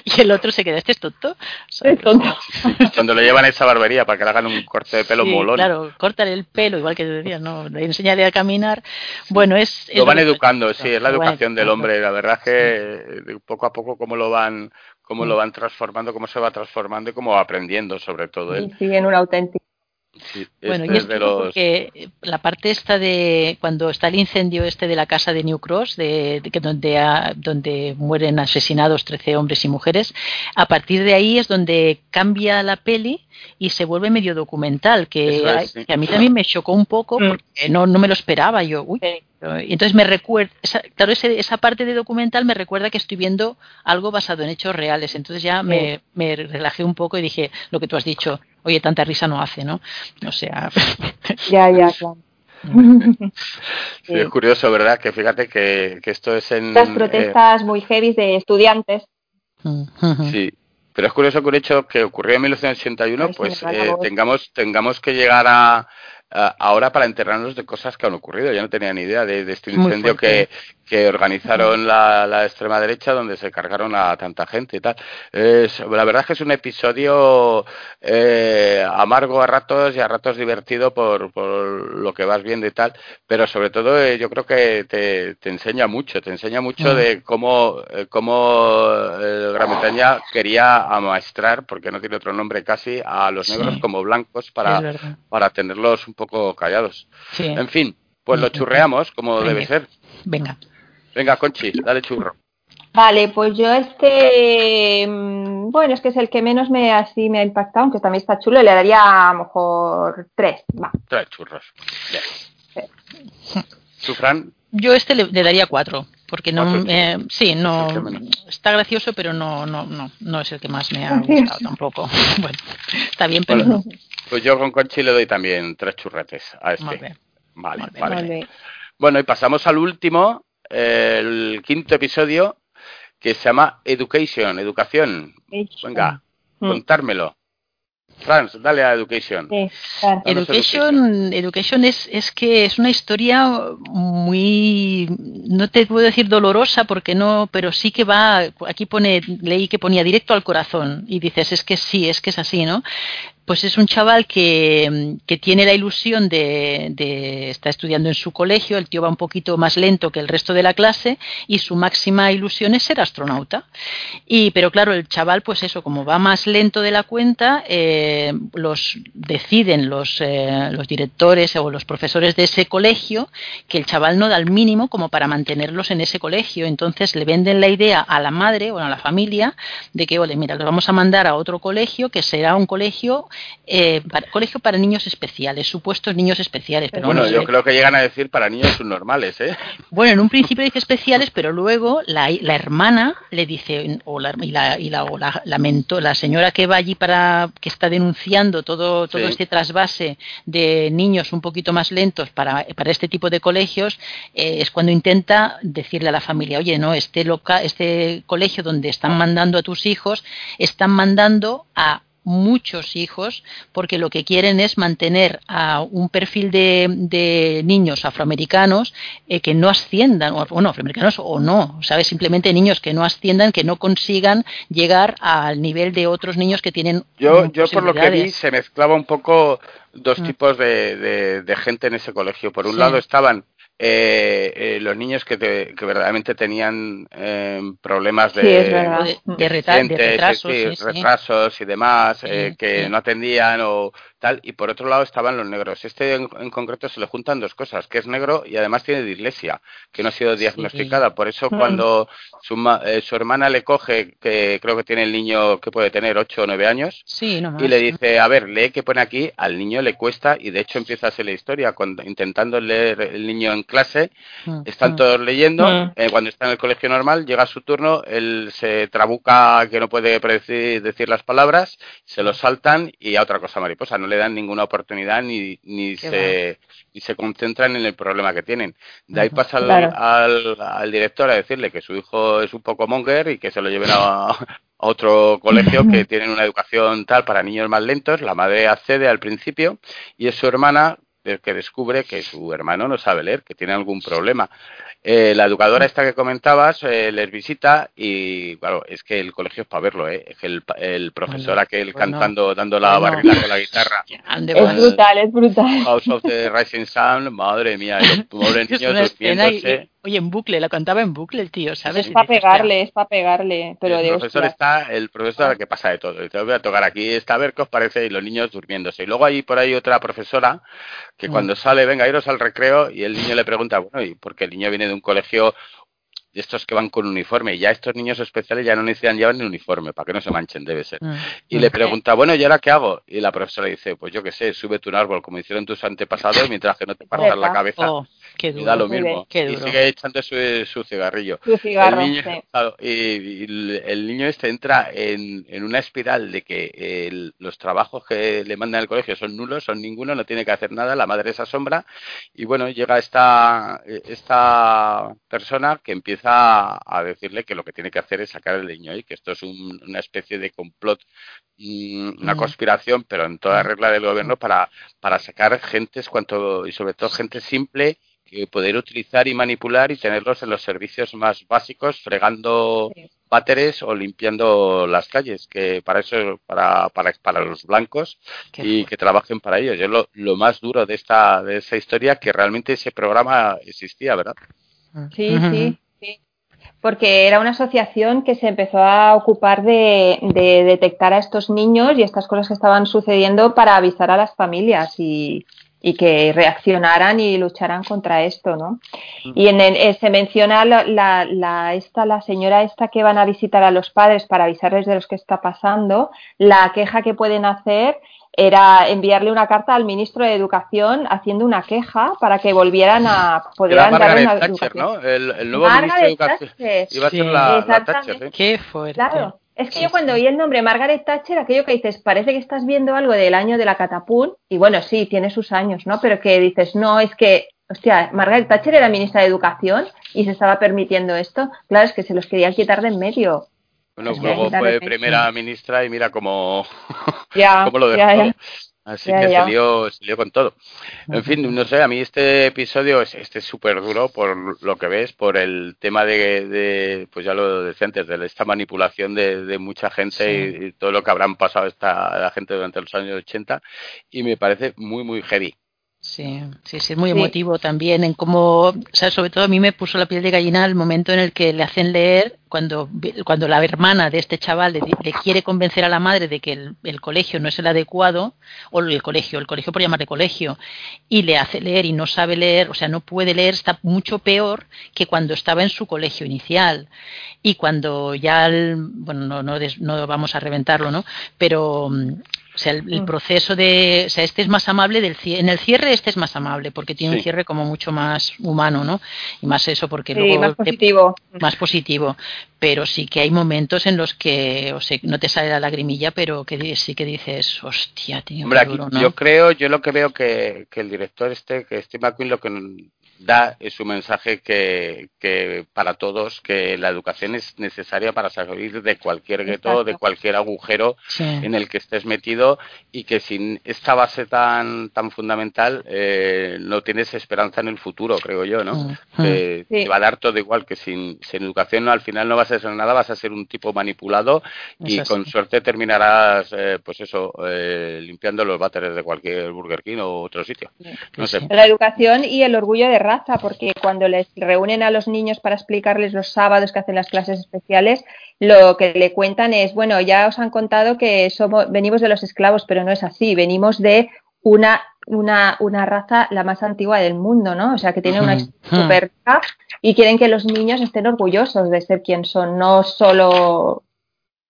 Speaker 2: y el otro se queda, ¿este es tonto? [laughs]
Speaker 1: Cuando le llevan a esa barbería para que le hagan un corte de pelo molón.
Speaker 2: Claro, córtale el pelo, igual que te decía, ¿no? Le enseñaré a caminar. Bueno, es...
Speaker 1: Lo van educando, sí, es la educación del hombre. La verdad es que poco a poco cómo lo van cómo lo van transformando, cómo se va transformando y cómo va aprendiendo sobre todo él.
Speaker 3: Sí, en un auténtico
Speaker 2: bueno, y es porque la parte esta de cuando está el incendio este de la casa de New Cross, de, donde, donde mueren asesinados 13 hombres y mujeres, a partir de ahí es donde cambia la peli y se vuelve medio documental, que, a mí también me chocó un poco mm. porque no, no me lo esperaba yo. Uy, y entonces me recuerda, esa, claro, esa parte de documental me recuerda que estoy viendo algo basado en hechos reales. Entonces ya me, me relajé un poco y dije lo que tú has dicho, oye, tanta risa no hace, ¿no? O sea. [laughs]
Speaker 3: ya, ya, claro. [laughs]
Speaker 1: Sí, es curioso, ¿verdad? Que fíjate que, esto es en.
Speaker 3: Las protestas muy heavy de estudiantes.
Speaker 1: Sí, pero es curioso que un hecho que ocurrió en 1981, pues eh, tengamos, tengamos que llegar a, ahora para enterrarnos de cosas que han ocurrido. Ya no tenía ni idea de, este incendio que, que, organizaron la, la, extrema derecha donde se cargaron a tanta gente y tal. Es, la verdad es que es un episodio eh, amargo a ratos y a ratos divertido por, por lo que vas viendo y tal, pero sobre todo eh, yo creo que te, te, enseña mucho, te enseña mucho mm. de cómo, eh, cómo Gran Bretaña quería amaestrar, porque no tiene otro nombre casi, a los negros como blancos para, para tenerlos un poco callados. En fin, pues lo churreamos como debe ser.
Speaker 2: Venga.
Speaker 1: Venga, Conchi, dale churro.
Speaker 3: Vale, pues yo este, mm, bueno, es que es el que menos me así me ha impactado, aunque también está chulo, le daría a lo mejor tres, va.
Speaker 1: Tres churros. ¿Tú, Fran?
Speaker 2: Yo este le, daría cuatro, porque no, eh, sí, no, está gracioso, pero no, no, no, no es el que más me ha gustado tampoco. [laughs] Bueno, está bien, pero no.
Speaker 1: Pues yo con Conchi le doy también tres churretes a este. Vale, vale. Bueno, y pasamos al último, el quinto episodio, que se llama Education, educación. Venga, mm. contármelo. Franz, dale a Education.
Speaker 2: education, education es, es que es una historia muy, no te puedo decir dolorosa porque no, pero sí que va, aquí pone, leí que ponía directo al corazón y dices, es que sí, es que es así, ¿no? Pues es un chaval que, que tiene la ilusión de, de, estar estudiando en su colegio, el tío va un poquito más lento que el resto de la clase y su máxima ilusión es ser astronauta. Y, pero claro, el chaval, pues eso, como va más lento de la cuenta, eh, los deciden los, eh, los directores o los profesores de ese colegio que el chaval no da el mínimo como para mantenerlos en ese colegio. Entonces le venden la idea a la madre o a la familia de que, ole, mira, lo vamos a mandar a otro colegio que será un colegio eh, colegio para niños especiales, supuestos niños especiales. Pero
Speaker 1: bueno, yo creo que llegan a decir para niños subnormales, ¿eh?
Speaker 2: Bueno, en un principio dice especiales, pero luego la, la hermana le dice, o la, y, la, y la, la, la, señora que va allí para, que está denunciando todo, todo este trasvase de niños un poquito más lentos para, para este tipo de colegios, eh, es cuando intenta decirle a la familia, oye, no, este, loca, este colegio donde están mandando a tus hijos, están mandando a muchos hijos porque lo que quieren es mantener a un perfil de, niños afroamericanos eh, que no asciendan, o bueno, afroamericanos o no, ¿sabes? Simplemente niños que no asciendan, que no consigan llegar al nivel de otros niños que tienen.
Speaker 1: Yo, yo por lo que vi, se mezclaba un poco dos mm. tipos de, de, gente en ese colegio. Por un lado estaban eh, eh, los niños que, que verdaderamente tenían eh, problemas de,
Speaker 2: de,
Speaker 1: retrasos, y demás, eh, que no atendían o tal, y por otro lado estaban los negros. Este en, concreto se le juntan dos cosas, que es negro y además tiene dislexia, que no ha sido diagnosticada. Por eso mm. cuando su, eh, su, hermana le coge, que creo que tiene el niño que puede tener 8 o 9 años, y le dice, a ver, lee que pone aquí, al niño le cuesta, y de hecho empieza a ser la historia, cuando, intentando leer el niño en clase, mm. están mm. todos leyendo, eh, cuando está en el colegio normal, llega su turno, él se trabuca que no puede decir, decir las palabras, se lo saltan y a otra cosa mariposa, no le dan ninguna oportunidad ni, ni, se, ni se concentran en el problema que tienen. De ahí pasa al, al, director a decirle que su hijo es un poco monger y que se lo lleven a, otro colegio que tienen una educación tal para niños más lentos. La madre accede al principio y es su hermana que descubre que su hermano no sabe leer, que tiene algún problema. Eh, la educadora esta que comentabas eh, les visita y, claro, es que el colegio es para verlo, ¿eh? Es que el, el profesor aquel cantando, dando la barrila con la guitarra. [laughs]
Speaker 3: Es brutal, es brutal.
Speaker 1: House of the Rising Sun, madre mía, los [laughs] pobres niños durmiéndose.
Speaker 2: Oye, en bucle, la cantaba en bucle el tío, ¿sabes?
Speaker 3: Es para pegarle, es para pegarle. Pero
Speaker 1: el profesor está, el profesor que pasa de todo. Te voy a tocar aquí, está a ver qué os parece y los niños durmiéndose. Y luego hay por ahí otra profesora que mm. cuando sale, venga, iros al recreo y el niño le pregunta, bueno, ¿y por qué el niño viene de un colegio de estos que van con uniforme. Y ya estos niños especiales ya no necesitan llevar ni uniforme, para que no se manchen, debe ser. Mm. Y le pregunta, bueno, ¿y ahora qué hago? Y la profesora dice, pues yo qué sé, súbete un árbol, como hicieron tus antepasados, mientras que no te partas la cabeza. Oh, y da lo mismo. y sigue echando su, cigarrillo.
Speaker 3: el
Speaker 1: niño, y, el niño este entra en, en una espiral de que los trabajos que le mandan al colegio son nulos, son ninguno, no tiene que hacer nada, la madre es asombra. Y bueno, llega esta, esta persona que empieza a, decirle que lo que tiene que hacer es sacar el niño y que esto es una especie de complot, mm, una mm. conspiración, pero en toda mm. regla del gobierno para, para sacar gentes cuanto y sobre todo gente simple que poder utilizar y manipular y tenerlos en los servicios más básicos, fregando váteres o limpiando las calles, que para eso, para, para, para los blancos y que trabajen para ellos. Yo lo, lo más duro de esta, de esta historia, que realmente ese programa existía, ¿verdad?
Speaker 3: Sí, sí porque era una asociación que se empezó a ocupar de, detectar a estos niños y estas cosas que estaban sucediendo para avisar a las familias y, que reaccionaran y lucharan contra esto, ¿no? Y en eh, se menciona la, la, esta, la señora esta que van a visitar a los padres para avisarles de lo que está pasando, la queja que pueden hacer era enviarle una carta al ministro de Educación haciendo una queja para que volvieran a poder dar una
Speaker 1: Thatcher, ¿no? El, nuevo ministro de Educación iba a ser la, Thatcher. ¿eh?
Speaker 2: Qué fuerte.
Speaker 3: Claro. Es que yo cuando oí el nombre Margaret Thatcher, aquello que dices, parece que estás viendo algo del año de la catapult, y bueno, sí, tiene sus años, ¿no? Pero que dices, no, es que, hostia, Margaret Thatcher era ministra de Educación y se estaba permitiendo esto. Claro, es que se los querían quitar de en medio.
Speaker 1: Bueno, luego fue primera ministra y mira cómo, [laughs] lo dejó. Así que Se, lió, con todo. En fin, no sé, a mí este episodio es este súper duro por lo que ves, por el tema de, pues ya lo decía antes, de esta manipulación de, mucha gente y, todo lo que habrán pasado esta la gente durante los años 80 y me parece muy, muy heavy.
Speaker 2: Sí, sí, sí, es muy emotivo también en cómo, o sea, sobre todo a mí me puso la piel de gallina el momento en el que le hacen leer cuando, cuando la hermana de este chaval le, quiere convencer a la madre de que el, colegio no es el adecuado, o el colegio, el colegio por llamarle colegio, y le hace leer y no sabe leer, o sea, no puede leer, está mucho peor que cuando estaba en su colegio inicial. Y cuando ya, bueno, no, no, no vamos a reventarlo, ¿no? Pero o sea, el, mm. proceso de, o sea, este es más amable del en el cierre este es más amable porque tiene un cierre como mucho más humano, ¿no? Y más eso porque luego
Speaker 3: más positivo.
Speaker 2: más positivo, pero sí que hay momentos en los que, o sea, no te sale la lagrimilla, pero que sí que dices, hostia, tío,
Speaker 1: Hombre, aquí, yo creo, yo lo que veo que, que el director este, que Steve McQueen lo que da es un mensaje que, que, para todos que la educación es necesaria para salir de cualquier gueto, de cualquier agujero en el que estés metido y que sin esta base tan tan fundamental eh, no tienes esperanza en el futuro, creo yo, ¿no? Mm, mm. Te va a dar todo igual que sin, sin educación al final no vas a ser nada, vas a ser un tipo manipulado y con suerte terminarás, eh, pues eso, eh, limpiando los váteres de cualquier Burger King o otro sitio.
Speaker 3: No sé. La educación y el orgullo de raza, porque cuando les reúnen a los niños para explicarles los sábados que hacen las clases especiales, lo que le cuentan es, bueno, ya os han contado que somos, venimos de los esclavos, pero no es así, venimos de una, una, una raza la más antigua del mundo, ¿no? O sea, que tiene una super y quieren que los niños estén orgullosos de ser quien son, no solo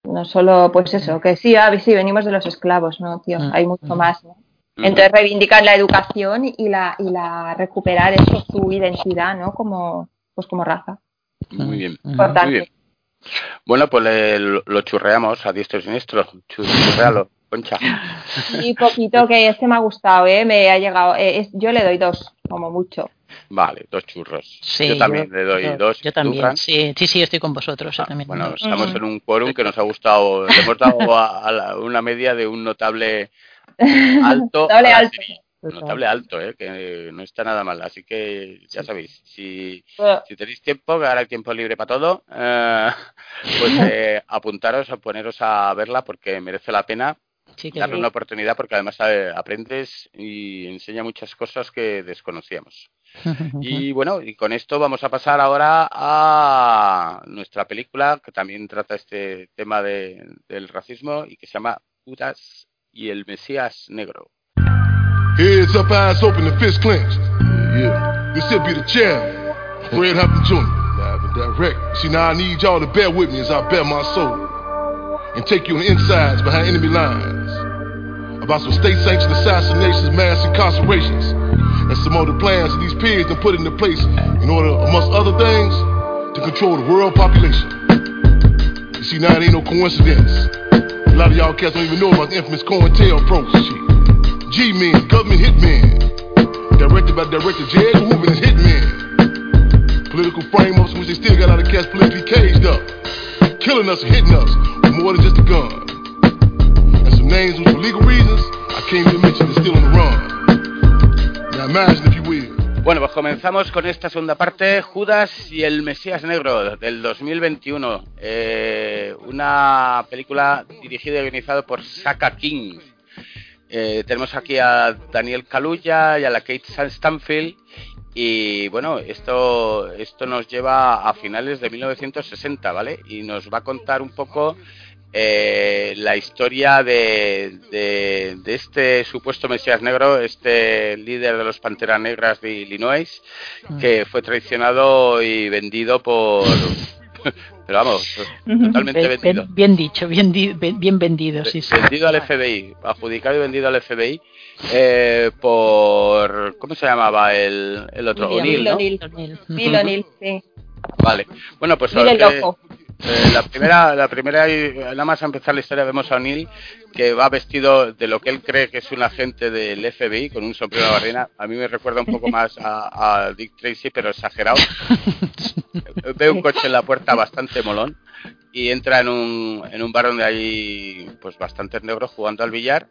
Speaker 3: no solo pues eso, que sí, ah, sí, venimos de los esclavos, no, tío, hay mucho más, ¿no? Entonces reivindicar la educación y la, y la recuperar eso, su identidad, ¿no? Como, pues como raza.
Speaker 1: Muy bien. Muy bien. Bueno, pues lo churreamos a diestro y siniestro. Churrealo, concha.
Speaker 3: Y poquito que este me ha gustado, ¿eh? Me ha llegado. Eh, yo le doy dos, como mucho.
Speaker 1: Vale, dos churros. yo también le doy dos.
Speaker 2: Yo también, sí, sí, sí, estoy con vosotros.
Speaker 1: Ah, bueno, estamos en un quórum que nos ha gustado. Le hemos dado a, una media de un notable alto. [laughs]
Speaker 3: notable alto
Speaker 1: notable alto, ¿eh? que no está nada mal. Así que ya sabéis, si, si tenéis tiempo, que ahora hay tiempo libre para todo, eh, [laughs] pues eh, [laughs] apuntaros a poneros a verla porque merece la pena. darle una oportunidad porque además eh, aprendes y enseña muchas cosas que desconocíamos. y bueno, y con esto vamos a pasar ahora a nuestra película que también trata este tema de, del racismo y que se llama Judas y el Mesías Negro. Heads up, eyes open, the fist clenched. Yeah. This here be the chairman, Fred Hampton Jr. Live and direct. See, now I need y'all to bear with me as I bear my soul and take you on the insides behind enemy lines about some state-sanctioned assassinations, mass incarcerations, and some other plans that these pigs have put into place in order, amongst other things, to control the world population. You see, now it ain't no coincidence. A lot of y'all cats don't even know about the infamous COINTELPRO shit. G-Men, government hitmen. Directed by Director J. Edgar Hoover and Hitman. Political frameworks in which they still got out of cats politically caged up. Killing us and hitting us with more than just a gun. And some names which for legal reasons I can't even mention are still on the run. Now imagine if you will. Bueno, pues comenzamos con esta segunda parte, Judas y el Mesías Negro del 2021. Eh, una película dirigida y organizada por Saka King. Eh, tenemos aquí a Daniel Kaluuya y a la Kate Stanfield y bueno, esto, esto nos lleva a finales de 1960, ¿vale? Y nos va a contar un poco eh, la historia de, de, este supuesto Mesías Negro, este líder de los Panteras Negras de Illinois, mm. que fue traicionado y vendido por, [laughs] pero vamos, totalmente vendido.
Speaker 2: Bien dicho, bien, bien vendido, sí, sí.
Speaker 1: Vendido al FBI, adjudicado y vendido al FBI eh, por. ¿Cómo se llamaba el, el otro? O'Neill, ¿no?
Speaker 3: Bill O'Neill, sí.
Speaker 1: Vale, bueno, pues.
Speaker 3: Bill el loco.
Speaker 1: Eh, la primera, la primera, nada más a empezar la historia, vemos a O'Neill que va vestido de lo que él cree que es un agente del FBI con un sombrero de barrena. A mí me recuerda un poco más a, Dick Tracy, pero exagerado. [laughs] Ve un coche en la puerta bastante molón y entra en un, en un bar donde hay pues bastantes negros jugando al billar.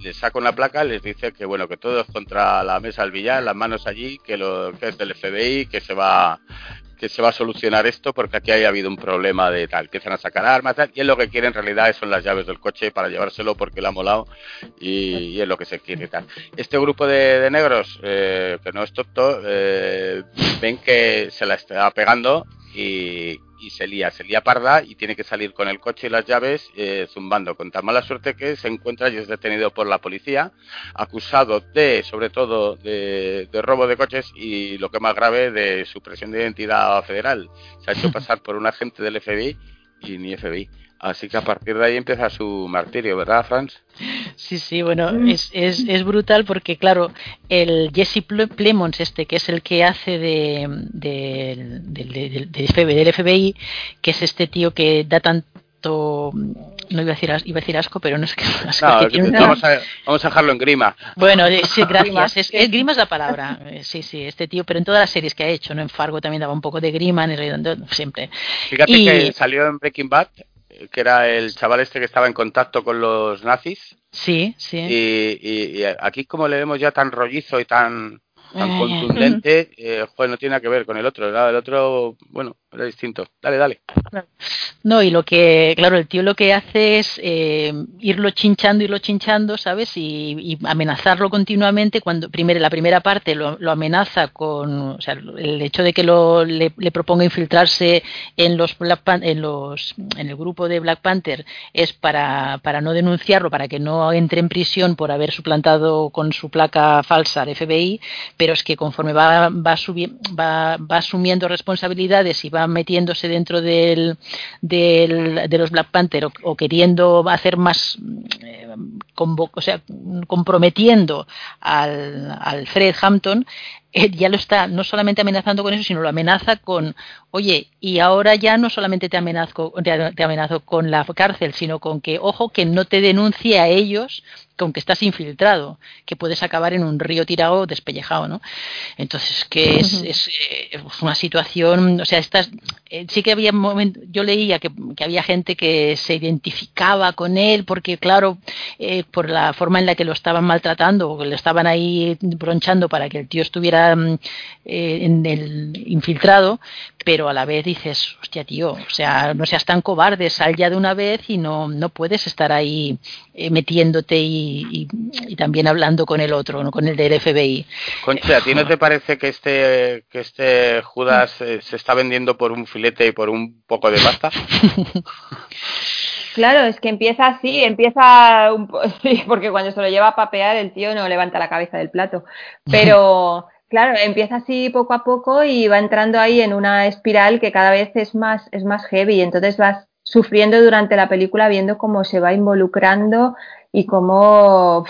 Speaker 1: Les saca una placa, les dice que bueno que todo es contra la mesa del billar, las manos allí, que lo que es del FBI, que se va que se va a solucionar esto porque aquí haya habido un problema de tal. Empiezan a sacar armas y es lo que quiere en realidad son las llaves del coche para llevárselo porque le ha molado y, es lo que se quiere tal. Este grupo de, negros, eh, que no es tonto, eh, ven que se la está pegando y, y se lía, se lía parda y tiene que salir con el coche y las llaves eh, zumbando, con tan mala suerte que se encuentra y es detenido por la policía, acusado de, sobre todo, de, de robo de coches y lo que más grave, de supresión de identidad federal. Se ha hecho [laughs] pasar por un agente del FBI y ni FBI. Así que a partir de ahí empieza su martirio, ¿verdad, Franz?
Speaker 2: Sí, sí, bueno, es, es, es brutal porque, claro, el Jesse Plemons, este, que es el que hace de, de, del FBI, que es este tío que da tanto no iba a decir, iba a decir asco, pero no [laughs] es que...
Speaker 1: vamos, a, vamos, a, dejarlo en grima.
Speaker 2: Bueno, sí, [laughs] gracias. es, grima es la palabra. Eh, sí, sí, este tío, pero en todas las series que ha hecho, ¿no? En Fargo también daba un poco de grima, en el siempre.
Speaker 1: Fíjate que salió en Breaking Bad, que era el chaval este que estaba en contacto con los nazis.
Speaker 2: Sí, sí.
Speaker 1: Y, y aquí como le vemos ya tan rollizo y tan tan eh, contundente, eh, no tiene nada que ver con el otro. El otro, bueno, era distinto. Dale, dale.
Speaker 2: No, y lo que, claro, el tío lo que hace es eh, irlo chinchando, irlo chinchando, ¿sabes? Y, amenazarlo continuamente. Cuando primero, la primera parte lo, amenaza con, o sea, el hecho de que lo, le, proponga infiltrarse en los, en los, en el grupo de Black Panther es para, para no denunciarlo, para que no entre en prisión por haber suplantado con su placa falsa al FBI, pero es que conforme va, va, va, va asumiendo responsabilidades y va metiéndose dentro del, del de los Black Panther o, queriendo hacer más, eh, o sea, comprometiendo al, al Fred Hampton, eh, ya lo está no solamente amenazando con eso, sino lo amenaza con, oye, y ahora ya no solamente te amenazo, te, amenazo con la cárcel, sino con que, ojo, que no te denuncie a ellos con que estás infiltrado, que puedes acabar en un río tirado despellejado, ¿no? Entonces, que es, es, eh, una situación, o sea, estás, eh, sí que había momentos, yo leía que, que, había gente que se identificaba con él porque, claro, por la forma en la que lo estaban maltratando o que lo estaban ahí bronchando para que el tío estuviera Mm, eh, en el infiltrado, pero a la vez dices, hostia, tío, o sea, no seas tan cobarde, sal ya de una vez y no, no puedes estar ahí eh, metiéndote y, también hablando con el otro, ¿no? con el del FBI.
Speaker 1: Concha, ¿a ti no te parece que este, que este Judas eh, se está vendiendo por un filete y por un poco de pasta? [laughs]
Speaker 3: Claro, es que empieza así, empieza un sí, [laughs] porque cuando se lo lleva a papear el tío no levanta la cabeza del plato. Pero Claro, empieza así poco a poco y va entrando ahí en una espiral que cada vez es más, es más heavy. Entonces vas sufriendo durante la película viendo cómo se va involucrando y cómo,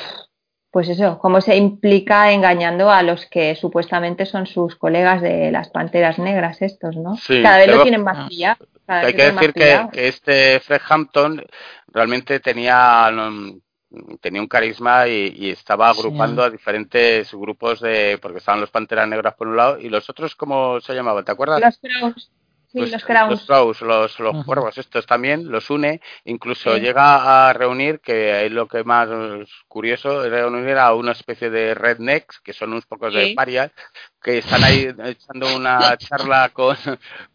Speaker 3: pues eso, cómo se implica engañando a los que supuestamente son sus colegas de las panteras negras estos, ¿no? cada vez lo tienen más pillado.
Speaker 1: Hay que decir que, que, este Fred Hampton realmente tenía tenía un carisma y, estaba agrupando a diferentes grupos de porque estaban los panteras negras por un lado y los otros cómo se llamaban te acuerdas
Speaker 3: los sí,
Speaker 1: los Kraus. los los, cuervos estos también los une. Incluso llega a reunir que es lo que más curioso es reunir a una especie de rednecks que son unos pocos de parias que están ahí echando una charla con,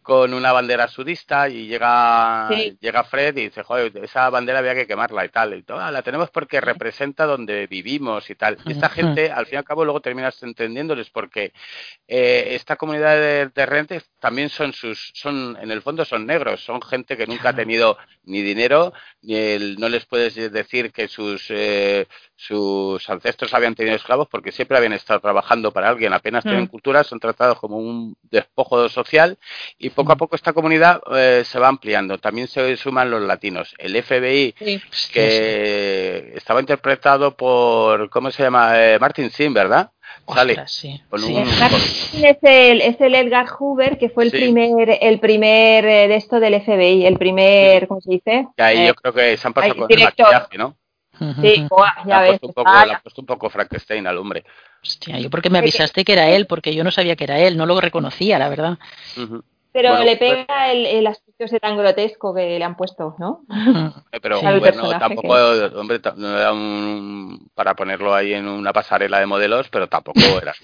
Speaker 1: con una bandera sudista y llega llega Fred y dice, joder, esa bandera había que quemarla y tal, y toda, la tenemos porque representa donde vivimos y tal. Y esta gente, al fin y al cabo, luego terminas entendiéndoles porque eh, esta comunidad de, de rentes también son sus, son, en el fondo son negros, son gente que nunca ha tenido ni dinero, ni el, no les puedes decir que sus, eh, sus ancestros habían tenido esclavos porque siempre habían estado trabajando para alguien, apenas tienen mm. Cultura, son tratados como un despojo social y poco a mm. poco esta comunidad eh, se va ampliando. También se suman los latinos. El FBI, que estaba interpretado por, ¿cómo se llama? Eh, Martin Sim, ¿verdad?
Speaker 2: sí.
Speaker 3: Es, el, es el Edgar Hoover, que fue el primer el primer eh, de esto del FBI, el primer, ¿cómo se dice?
Speaker 1: Y ahí yo creo que se han pasado con el maquillaje, ¿no?
Speaker 3: Sí, ya ves.
Speaker 1: Poco, ha puesto un poco Frankenstein al hombre.
Speaker 2: Hostia, yo porque me avisaste que era él, porque yo no sabía que era él, no lo reconocía, la verdad.
Speaker 3: Pero le pues pega el, el, aspecto ese tan grotesco que le han puesto, ¿no?
Speaker 1: Eh, pero bueno, tampoco, hombre, no era un, para ponerlo ahí en una pasarela de modelos, pero tampoco era.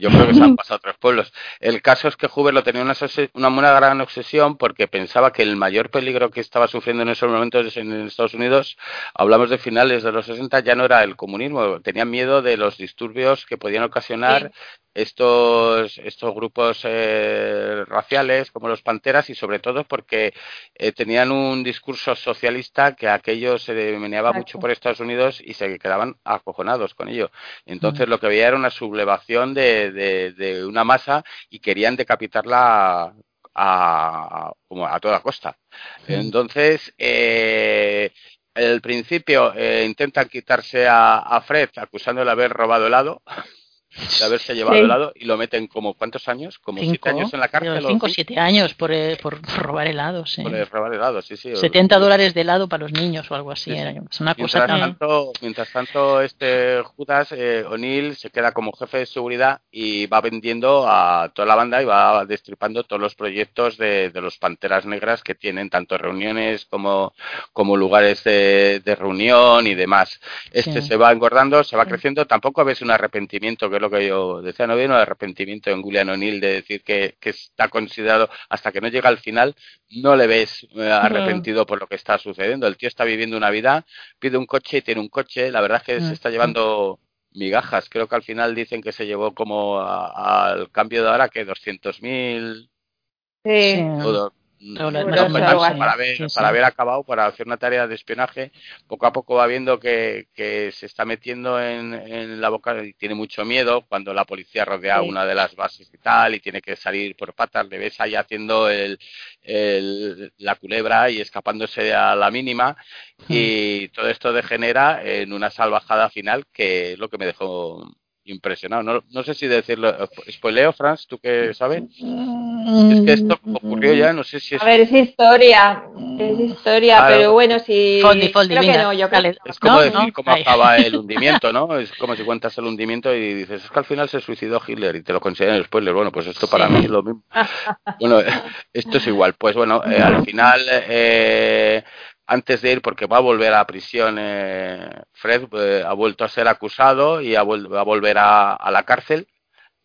Speaker 1: Yo creo que se han pasado a otros pueblos. El caso es que Hoover lo tenía una, una, gran obsesión porque pensaba que el mayor peligro que estaba sufriendo en esos momentos en Estados Unidos, hablamos de finales de los 60, ya no era el comunismo. Tenían miedo de los disturbios que podían ocasionar estos, estos grupos eh, raciales como los Panteras y sobre todo porque eh, tenían un discurso socialista que aquello se meneaba mucho por Estados Unidos y se quedaban acojonados con ello. Entonces lo que veía era una sublevación de, de, una masa y querían decapitarla a, como a toda costa. Entonces, eh, al principio intentan quitarse a, a Fred acusándole de haber robado helado de haberse llevado helado y lo meten como cuántos años, como siete años en la cárcel.
Speaker 2: Cinco o siete años por, eh, por, [laughs] robar helados.
Speaker 1: Por robar helados, sí, sí.
Speaker 2: 70 dólares de helado para los niños o algo así. Es una cosa
Speaker 1: mientras, tanto, mientras tanto, este Judas eh, O'Neill se queda como jefe de seguridad y va vendiendo a toda la banda y va destripando todos los proyectos de, de los Panteras Negras que tienen tanto reuniones como, como lugares de, de reunión y demás. Este se va engordando, se va creciendo. Tampoco ves un arrepentimiento que lo que yo decía, no viene un arrepentimiento en Julian O'Neill de decir que, está considerado hasta que no llega al final, no le ves eh, arrepentido por lo que está sucediendo. El tío está viviendo una vida, pide un coche y tiene un coche, la verdad es que se está llevando migajas. Creo que al final dicen que se llevó como al cambio de ahora que 200.000
Speaker 3: sí
Speaker 1: para, haber, para haber acabado, para hacer una tarea de espionaje, poco a poco va viendo que, se está metiendo en, la boca y tiene mucho miedo cuando la policía rodea una de las bases y tal y tiene que salir por patas, le ves ahí haciendo el, la culebra y escapándose a la mínima. Y todo esto degenera en una salvajada final que es lo que me dejó impresionado. No, no sé si decirlo. ¿Spoileo, Franz? ¿Tú qué sabes? Es que esto ocurrió ya, no sé si es.
Speaker 3: A ver, es historia. Es historia, pero bueno, si. creo que no, yo creo...
Speaker 1: Es como decir cómo acaba [laughs] el hundimiento, ¿no? Es como si cuentas el hundimiento y dices, es que al final se suicidó Hitler y te lo consideran el spoiler. Bueno, pues esto para mí es lo mismo. [laughs] bueno, esto es igual. Pues bueno, eh, al final. Eh, antes de ir, porque va a volver a prisión, eh, Fred eh, ha vuelto a ser acusado y va a volver a, la cárcel.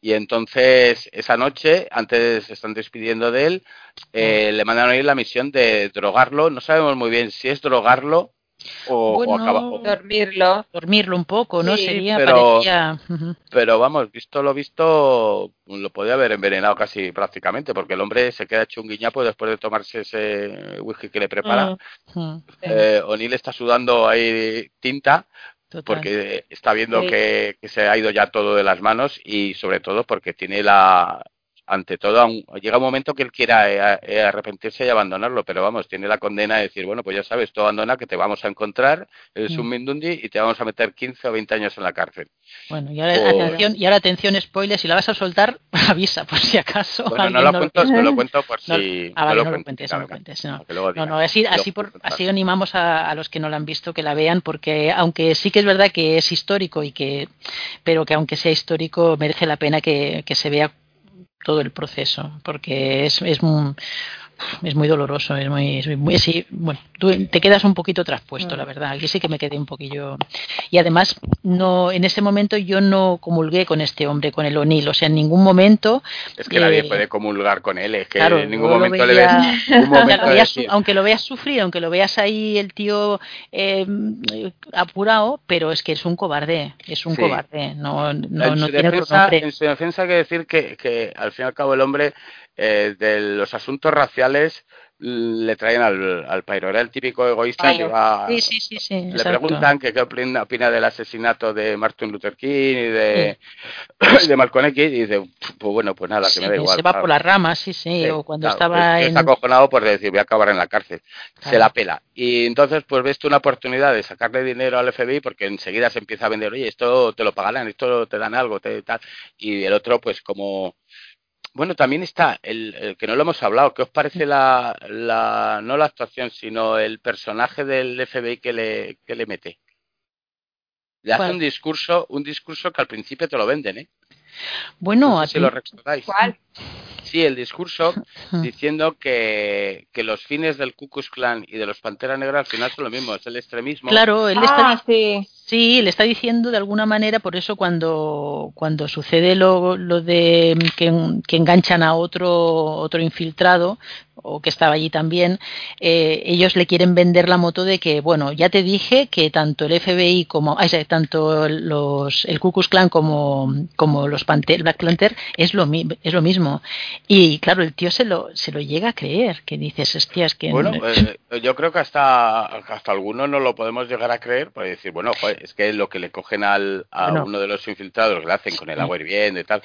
Speaker 1: Y entonces, esa noche, antes están despidiendo de él, eh, le mandan a ir la misión de drogarlo. No sabemos muy bien si es drogarlo o,
Speaker 3: dormirlo.
Speaker 2: Dormirlo un poco no sería pero,
Speaker 1: pero vamos visto lo visto lo podía haber envenenado casi prácticamente porque el hombre se queda hecho un guiñapo después de tomarse ese whisky que le prepara. Eh, O'Neill está sudando ahí tinta porque está viendo que, que, se ha ido ya todo de las manos y sobre todo porque tiene la, ante todo, llega un momento que él quiera eh, eh, arrepentirse y abandonarlo, pero vamos, tiene la condena de decir, bueno, pues ya sabes, tú abandona que te vamos a encontrar, eres un mm. Mindundi y te vamos a meter 15 o 20 años en la cárcel.
Speaker 2: Bueno, y ahora, atención, y ahora atención, spoiler, si la vas a soltar, [laughs] avisa por si acaso.
Speaker 1: Bueno, no lo, cuento, no lo cuento por si...
Speaker 2: Ah, no, lo, cuentes, no lo cuentes. No, no, no así, así, por, así animamos a, a, los que no la han visto que la vean, porque aunque sí que es verdad que es histórico y que, pero que aunque sea histórico merece la pena que, que se vea todo el proceso, porque es, es, muy, es muy doloroso, es muy, muy sí, bueno, tú te quedas un poquito traspuesto, la verdad. Aquí sí que me quedé un poquillo. Y además, no, en ese momento yo no comulgué con este hombre, con el O'Neill, o sea, en ningún momento.
Speaker 1: Es que nadie puede comulgar con él, es que en ningún momento le ves. [laughs]
Speaker 2: aunque lo veas sufrir, aunque lo veas ahí el tío eh, apurado, pero es que es un cobarde, es un cobarde, no, no,
Speaker 1: en, su defensa, en su defensa hay que decir que, que al fin y al cabo el hombre eh, de los asuntos raciales le traen al, al Pairo. Era el típico egoísta que va. le preguntan que qué opina, del asesinato de Martin Luther King y de, [clears throat] de Malcolm X y dice, pues bueno, pues nada, que me da igual.
Speaker 2: Se va por las ramas, sí, sí, o cuando estaba.
Speaker 1: Está acojonado por decir, voy a acabar en la cárcel. Se la pela. Y entonces, pues ves tú una oportunidad de sacarle dinero al FBI porque enseguida se empieza a vender, oye, esto te lo pagarán, esto te dan algo, te, tal. Y el otro, pues como bueno, también está el, que no lo hemos hablado. ¿Qué os parece la, la, no la actuación, sino el personaje del FBI que le, que le mete? Le hace un discurso, un discurso que al principio te lo venden, ¿eh?
Speaker 2: Bueno,
Speaker 1: si lo recordáis. ¿Cuál? Sí, el discurso [laughs] diciendo que, que los fines del Ku Klux Klan y de los Pantera Negra al final son lo mismo, es el extremismo.
Speaker 2: Claro, él está, ah, sí. Sí, le está diciendo de alguna manera, por eso cuando, cuando sucede lo, lo de que, que, enganchan a otro, otro infiltrado, o que estaba allí también, eh, ellos le quieren vender la moto de que, bueno, ya te dije que tanto el FBI como, ay, tanto los, el Ku Klux Klan como, como los Panther, Black Panther es lo, es lo mismo. Y claro, el tío se lo, se lo llega a creer, que dices, hostias, que...
Speaker 1: Bueno, eh, yo creo que hasta, hasta algunos no lo podemos llegar a creer, pues decir, bueno, es que lo que le cogen al, a uno de los infiltrados, le hacen con el agua hirviendo y tal,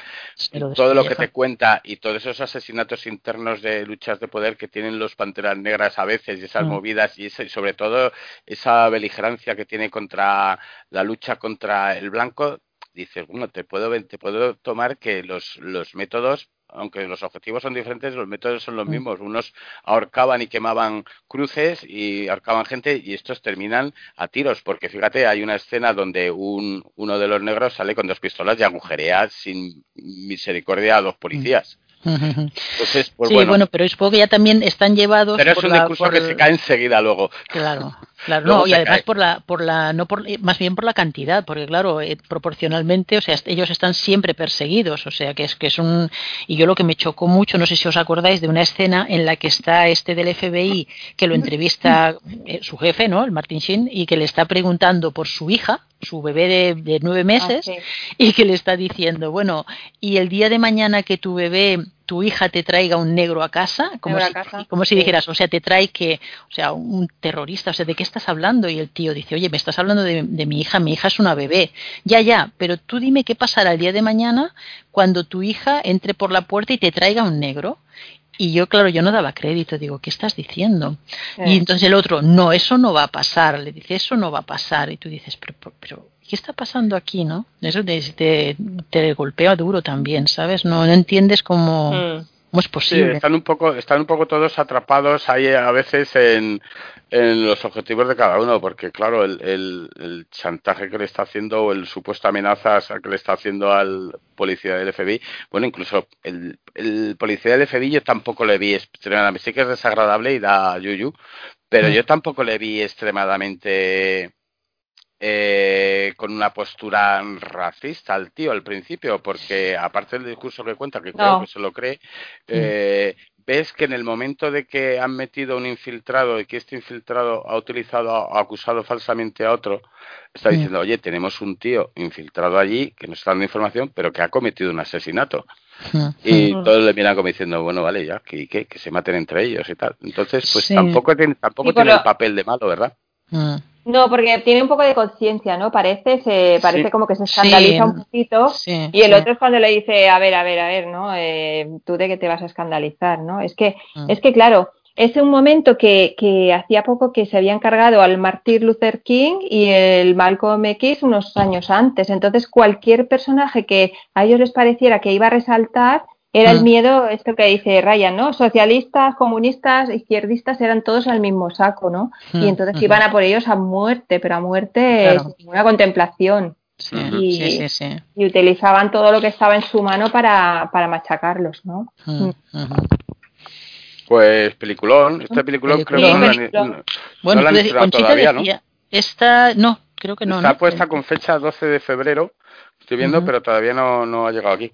Speaker 1: todo lo que te cuenta y todos esos asesinatos internos de luchas de poder que tienen los Panteras Negras a veces y esas mm. movidas y, y sobre todo esa beligerancia que tiene contra la lucha contra el blanco, dices, bueno, te puedo, te puedo tomar que los, los métodos aunque los objetivos son diferentes, los métodos son los mm. mismos. Unos ahorcaban y quemaban cruces y ahorcaban gente y estos terminan a tiros, porque fíjate, hay una escena donde un, uno de los negros sale con dos pistolas y agujerea sin misericordia a dos policías.
Speaker 2: Entonces, pues sí, bueno. pero supongo que ya también están llevados.
Speaker 1: Pero es un discurso que se cae enseguida luego.
Speaker 2: Claro, [laughs] claro, no, y además por la, por la, no por, más bien por la cantidad, porque claro, eh, proporcionalmente, o sea, ellos están siempre perseguidos, o sea, que es que es un, y yo lo que me chocó mucho, no sé si os acordáis de una escena en la que está este del FBI que lo entrevista eh, su jefe, ¿no? El Martin Sheen, y que le está preguntando por su hija, su bebé de, nueve meses ah, y que le está diciendo, bueno, y el día de mañana que tu bebé, tu hija te traiga un negro a casa, como, si, como si dijeras, o sea, te trae que, o sea, un terrorista, o sea, ¿de qué estás hablando? Y el tío dice, oye, me estás hablando de, de mi hija, mi hija es una bebé. Ya, ya, pero tú dime qué pasará el día de mañana cuando tu hija entre por la puerta y te traiga un negro. Y yo, claro, yo no daba crédito, digo, ¿qué estás diciendo? Y entonces el otro, no, eso no va a pasar, le dice, eso no va a pasar. Y tú dices, pero, pero, ¿qué está pasando aquí, no? Eso te, te, golpea duro también, ¿sabes? No, no entiendes cómo, mm. cómo es posible.
Speaker 1: Sí, están un poco, están un poco todos atrapados ahí a veces en, en los objetivos de cada uno, porque claro, el, el, chantaje que le está haciendo o el supuesto amenaza que le está haciendo al policía del FBI, bueno, incluso el, el policía del FBI yo tampoco le vi extremadamente, sí que es desagradable y da yuyu, pero mm. yo tampoco le vi extremadamente eh, con una postura racista al tío al principio, porque aparte del discurso que cuenta, que creo que se lo cree, mm. eh, ves que en el momento de que han metido un infiltrado y que este infiltrado ha utilizado, ha acusado falsamente a otro, está diciendo, oye, tenemos un tío infiltrado allí que nos está dando información, pero que ha cometido un asesinato. [laughs] Y todos le miran como diciendo, bueno, vale, ya, que, que, se maten entre ellos y tal. Entonces, pues tampoco tiene, tampoco tiene el papel de malo, ¿verdad?
Speaker 3: No, porque tiene un poco de conciencia, ¿no? Parece, se, parece como que se escandaliza un poquito. y el otro es cuando le dice, a ver, a ver, a ver, ¿no? Eh, tú de qué te vas a escandalizar, ¿no? Es que, mm. es que claro, es un momento que, que hacía poco que se había encargado al Martin Luther King y el Malcolm X unos años antes. Entonces, cualquier personaje que a ellos les pareciera que iba a resaltar, era el mm. miedo, esto que dice Ryan, ¿no? Socialistas, comunistas, izquierdistas eran todos al mismo saco, ¿no? y mm, entonces iban a por ellos a muerte, pero a muerte sin una contemplación. y, y, utilizaban todo lo que estaba en su mano para, para machacarlos, ¿no? Mm,
Speaker 1: pues peliculón, este peliculón, creo que no, la, bueno, no todavía, ¿no?
Speaker 2: Esta, no, creo que no.
Speaker 1: Está puesta con fecha 12 de febrero, estoy viendo, pero todavía no, no ha llegado aquí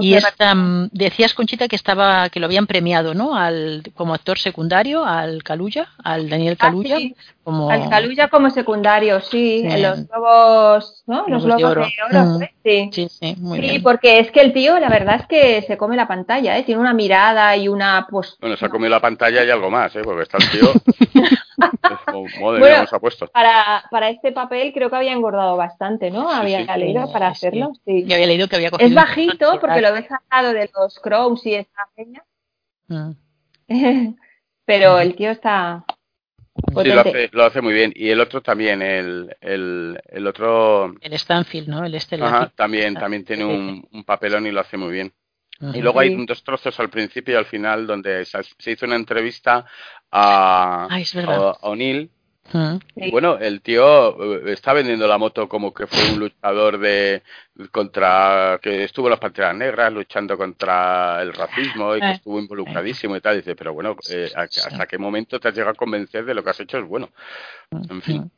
Speaker 2: y esta, mm, decías Conchita que estaba que lo habían premiado, ¿no? Al como actor secundario al Caluya, al Daniel ah, Caluya,
Speaker 3: como al Caluya como secundario, sí, en los globos, ¿no? Los, globos de oro, sí. Sí, sí, muy sí porque es que el tío, la verdad es que se come la pantalla, ¿eh? Tiene una mirada y una
Speaker 1: pues Bueno, se ha comido la pantalla y algo más, ¿eh? Porque está el tío [laughs] [laughs]
Speaker 3: Para, para este papel creo que había engordado bastante, ¿no? había leído para hacerlo. Sí.
Speaker 2: Yo había leído que había
Speaker 3: cogido Es bajito porque lo ves al lado de los Crows y esta peña. Ah. [laughs] Pero el tío está.
Speaker 1: Sí, lo hace, lo hace, muy bien. Y el otro también, el, el, el otro.
Speaker 2: El Stanfield, ¿no? El este.
Speaker 1: también, también tiene un, un papelón y lo hace muy bien. Y luego hay dos trozos al principio y al final donde se hizo una entrevista a, a O'Neill. Bueno, el tío eh, está vendiendo la moto como que fue un luchador de contra que estuvo en las Panteras Negras luchando contra el racismo y que eh. estuvo involucradísimo y tal. dice, pero bueno, eh, ¿hasta qué momento te has llegado a convencer de lo que has hecho es bueno? En fin.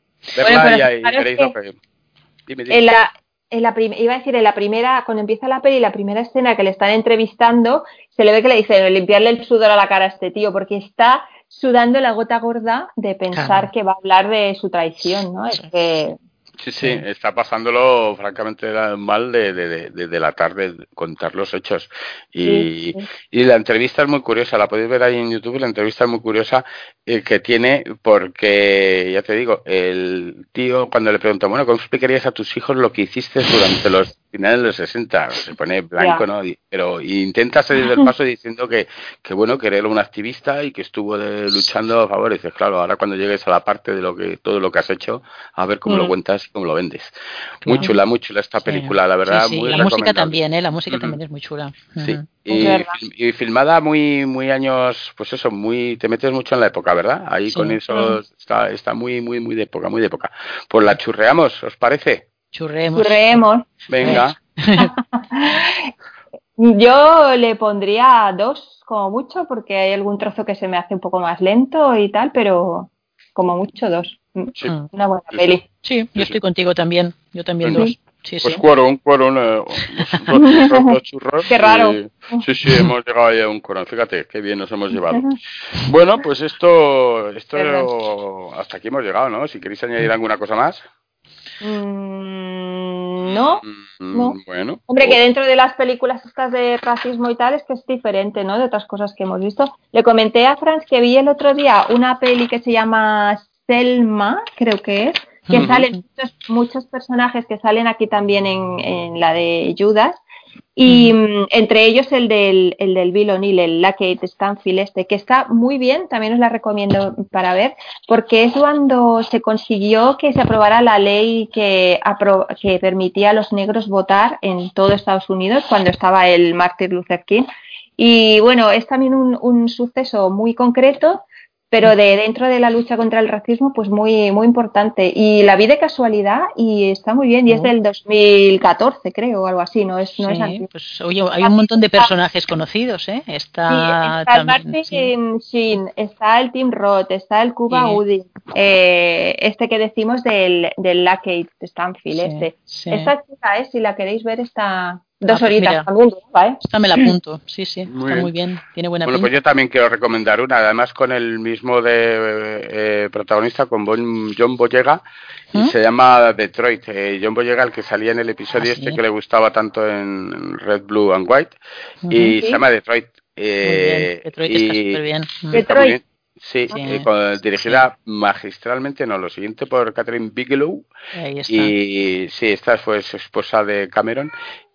Speaker 3: En la, la iba a decir, en la primera, cuando empieza la peli, la primera escena que le están entrevistando, se le ve que le dicen limpiarle el sudor a la cara a este tío, porque está sudando la gota gorda de pensar que va a hablar de su traición, ¿no? Es que
Speaker 1: Sí, sí, está pasándolo francamente mal de, de, de, de la tarde contar los hechos. Y, y, la entrevista es muy curiosa, la podéis ver ahí en YouTube, la entrevista es muy curiosa eh, que tiene porque, ya te digo, el tío cuando le pregunta, bueno, ¿cómo explicarías a tus hijos lo que hiciste durante los finales de los 60, se pone blanco, ¿no? Pero intenta salir del [laughs] paso diciendo que, que bueno, que era un activista y que estuvo luchando a favor. Y dices, claro, ahora cuando llegues a la parte de lo que todo lo que has hecho, a ver cómo lo mm. cuentas y cómo lo vendes. Muy chula, muy chula esta película, la verdad.
Speaker 2: Muy la música también, ¿eh? La música también es muy chula.
Speaker 1: Sí. Y, filmada muy muy años, pues eso, muy te metes mucho en la época, ¿verdad? Ahí con eso está, está muy muy muy de época, muy de época. Pues la churreamos, ¿os parece?
Speaker 2: Churreemos.
Speaker 3: Churreemos.
Speaker 1: Venga. [laughs]
Speaker 3: Yo le pondría dos como mucho porque hay algún trozo que se me hace un poco más lento y tal, pero como mucho dos. Mm. Una buena peli.
Speaker 2: Sí, yo estoy contigo también. Yo también dos. Sí,
Speaker 1: pues cuero, cuero,
Speaker 3: dos [laughs] churros. Qué raro.
Speaker 1: sí, sí, hemos llegado ahí a un cuero. Fíjate, qué bien nos hemos llevado. Bueno, pues esto, esto hasta aquí hemos llegado, ¿no? Si queréis añadir alguna cosa más.
Speaker 3: Mm, no,
Speaker 1: mm, no. Bueno.
Speaker 3: Hombre, que dentro de las películas estas de racismo y tal es que es diferente, ¿no? De otras cosas que hemos visto. Le comenté a Franz que vi el otro día una peli que se llama Selma, creo que es, que salen muchos, personajes que salen aquí también en, en la de Judas y mm, entre ellos el del, el del Bill O'Neill, el Kate Stanfield este, que está muy bien, también os la recomiendo para ver, porque es cuando se consiguió que se aprobara la ley que, que permitía a los negros votar en todo Estados Unidos cuando estaba el Martin Luther King. Y bueno, es también un, un suceso muy concreto pero de dentro de la lucha contra el racismo, pues muy, muy importante. Y la vi de casualidad y está muy bien, y es del 2014, creo, o algo así, no es, no
Speaker 2: es Pues, oye, hay un montón de personajes conocidos, ¿eh?
Speaker 3: Está, está el Martin Sheen, está el Tim Roth, está el Cuba Woody, eh, este que decimos del, del Lackey Stanfield, este. Esta chica, eh, si la queréis ver, está, Dos ah, pues horitas también, ¿eh?
Speaker 2: Esta me la apunto, [clears throat] sí, sí, muy está bien. muy bien, tiene buena
Speaker 1: Bueno, pues yo también quiero recomendar una, además con el mismo de eh, protagonista, con John Boyega, y ¿Mm? se llama Detroit. Eh, John Boyega, el que salía en el episodio ¿Ah, este que le gustaba tanto en Red, Blue and White, y se llama Detroit.
Speaker 2: Eh, Detroit está súper bien.
Speaker 3: Detroit.
Speaker 1: Sí, dirigida magistralmente, no, lo siguiente por Catherine Bigelow. Y sí, esta fue su esposa de Cameron.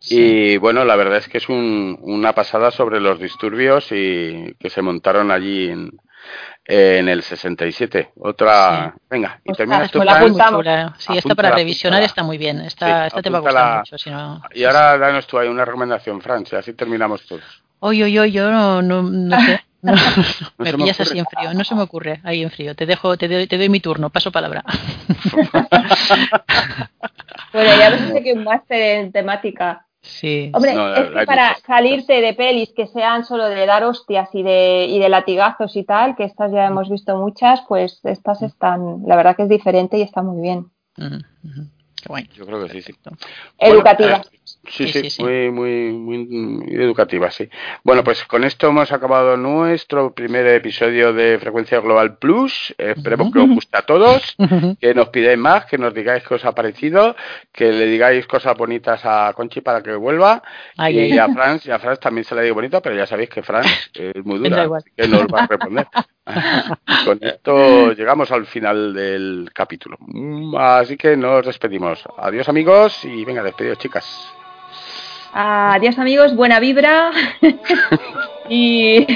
Speaker 1: Y bueno, la verdad es que es una pasada sobre los disturbios y que se montaron allí en, en el 67. Otra, venga, y terminas
Speaker 2: pues la Sí, esta para revisionar está muy bien. Esta, esta te va a gustar mucho.
Speaker 1: Y ahora danos tú ahí una recomendación, Francia, así terminamos todos.
Speaker 2: Oye, oye, oye, yo no, no, no sé. [laughs] [laughs] No, me pillas así en frío, no se me ocurre ahí en frío. Te dejo, te doy, te doy mi turno, paso palabra. [laughs]
Speaker 3: bueno, ya no sé qué un máster en temática.
Speaker 2: Sí.
Speaker 3: Hombre, es que para salirte de pelis que sean solo de dar hostias y de, y de latigazos y tal, que estas ya hemos visto muchas, pues estas están, la verdad que es diferente y está muy bien.
Speaker 1: Yo creo que sí, sí.
Speaker 3: Educativa.
Speaker 1: Eh, Sí, sí, Muy, muy, muy, educativa, sí. Bueno, pues con esto hemos acabado nuestro primer episodio de Frecuencia Global Plus. Esperemos que os guste a todos, [laughs] que nos pidáis más, que nos digáis qué os ha parecido, que le digáis cosas bonitas a Conchi para que vuelva. y a Franz, y a Franz también se le digo bonito, pero ya sabéis que Franz [laughs] es muy dura, así que no os va a responder. [laughs] con esto llegamos al final del capítulo. Así que nos despedimos. Adiós amigos y venga, despedidos chicas.
Speaker 3: Adiós amigos, buena vibra [laughs] y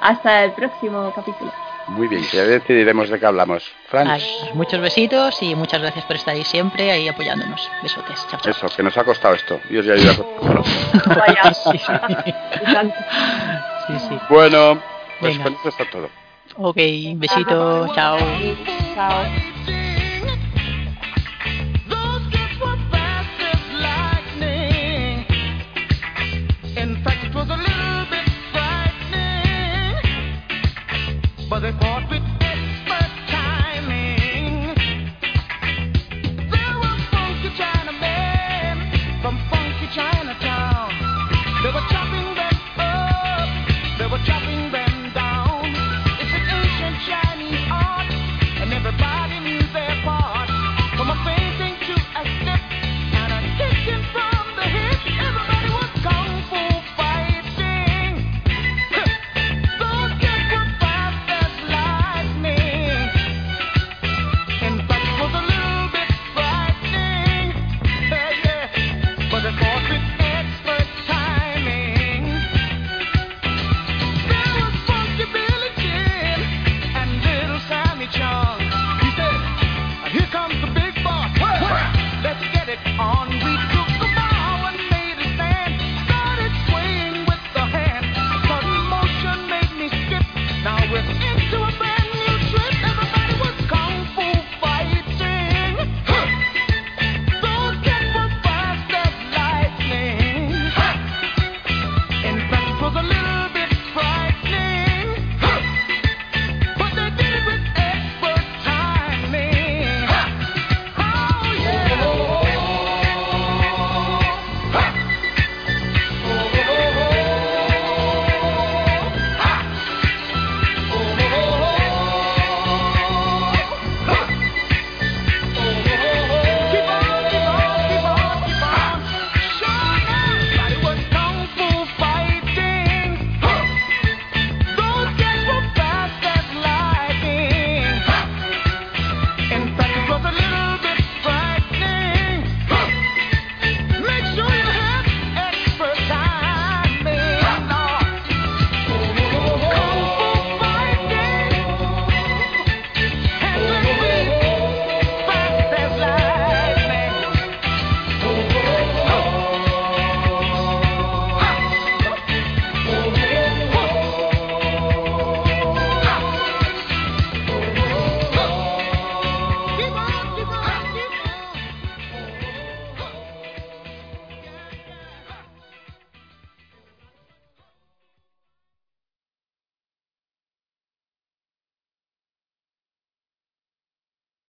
Speaker 3: hasta el próximo capítulo.
Speaker 1: Muy bien, ya decidiremos de qué hablamos. Franz.
Speaker 2: muchos besitos y muchas gracias por estar ahí siempre, ahí apoyándonos. Besotes. Chao,
Speaker 1: Eso, que nos ha costado esto. Dios ya ayuda a [laughs]
Speaker 3: Vaya. [laughs]
Speaker 2: sí,
Speaker 1: sí. Bueno, pues con esto está todo.
Speaker 2: Ok, besito, chao.
Speaker 3: Chao. But they fought with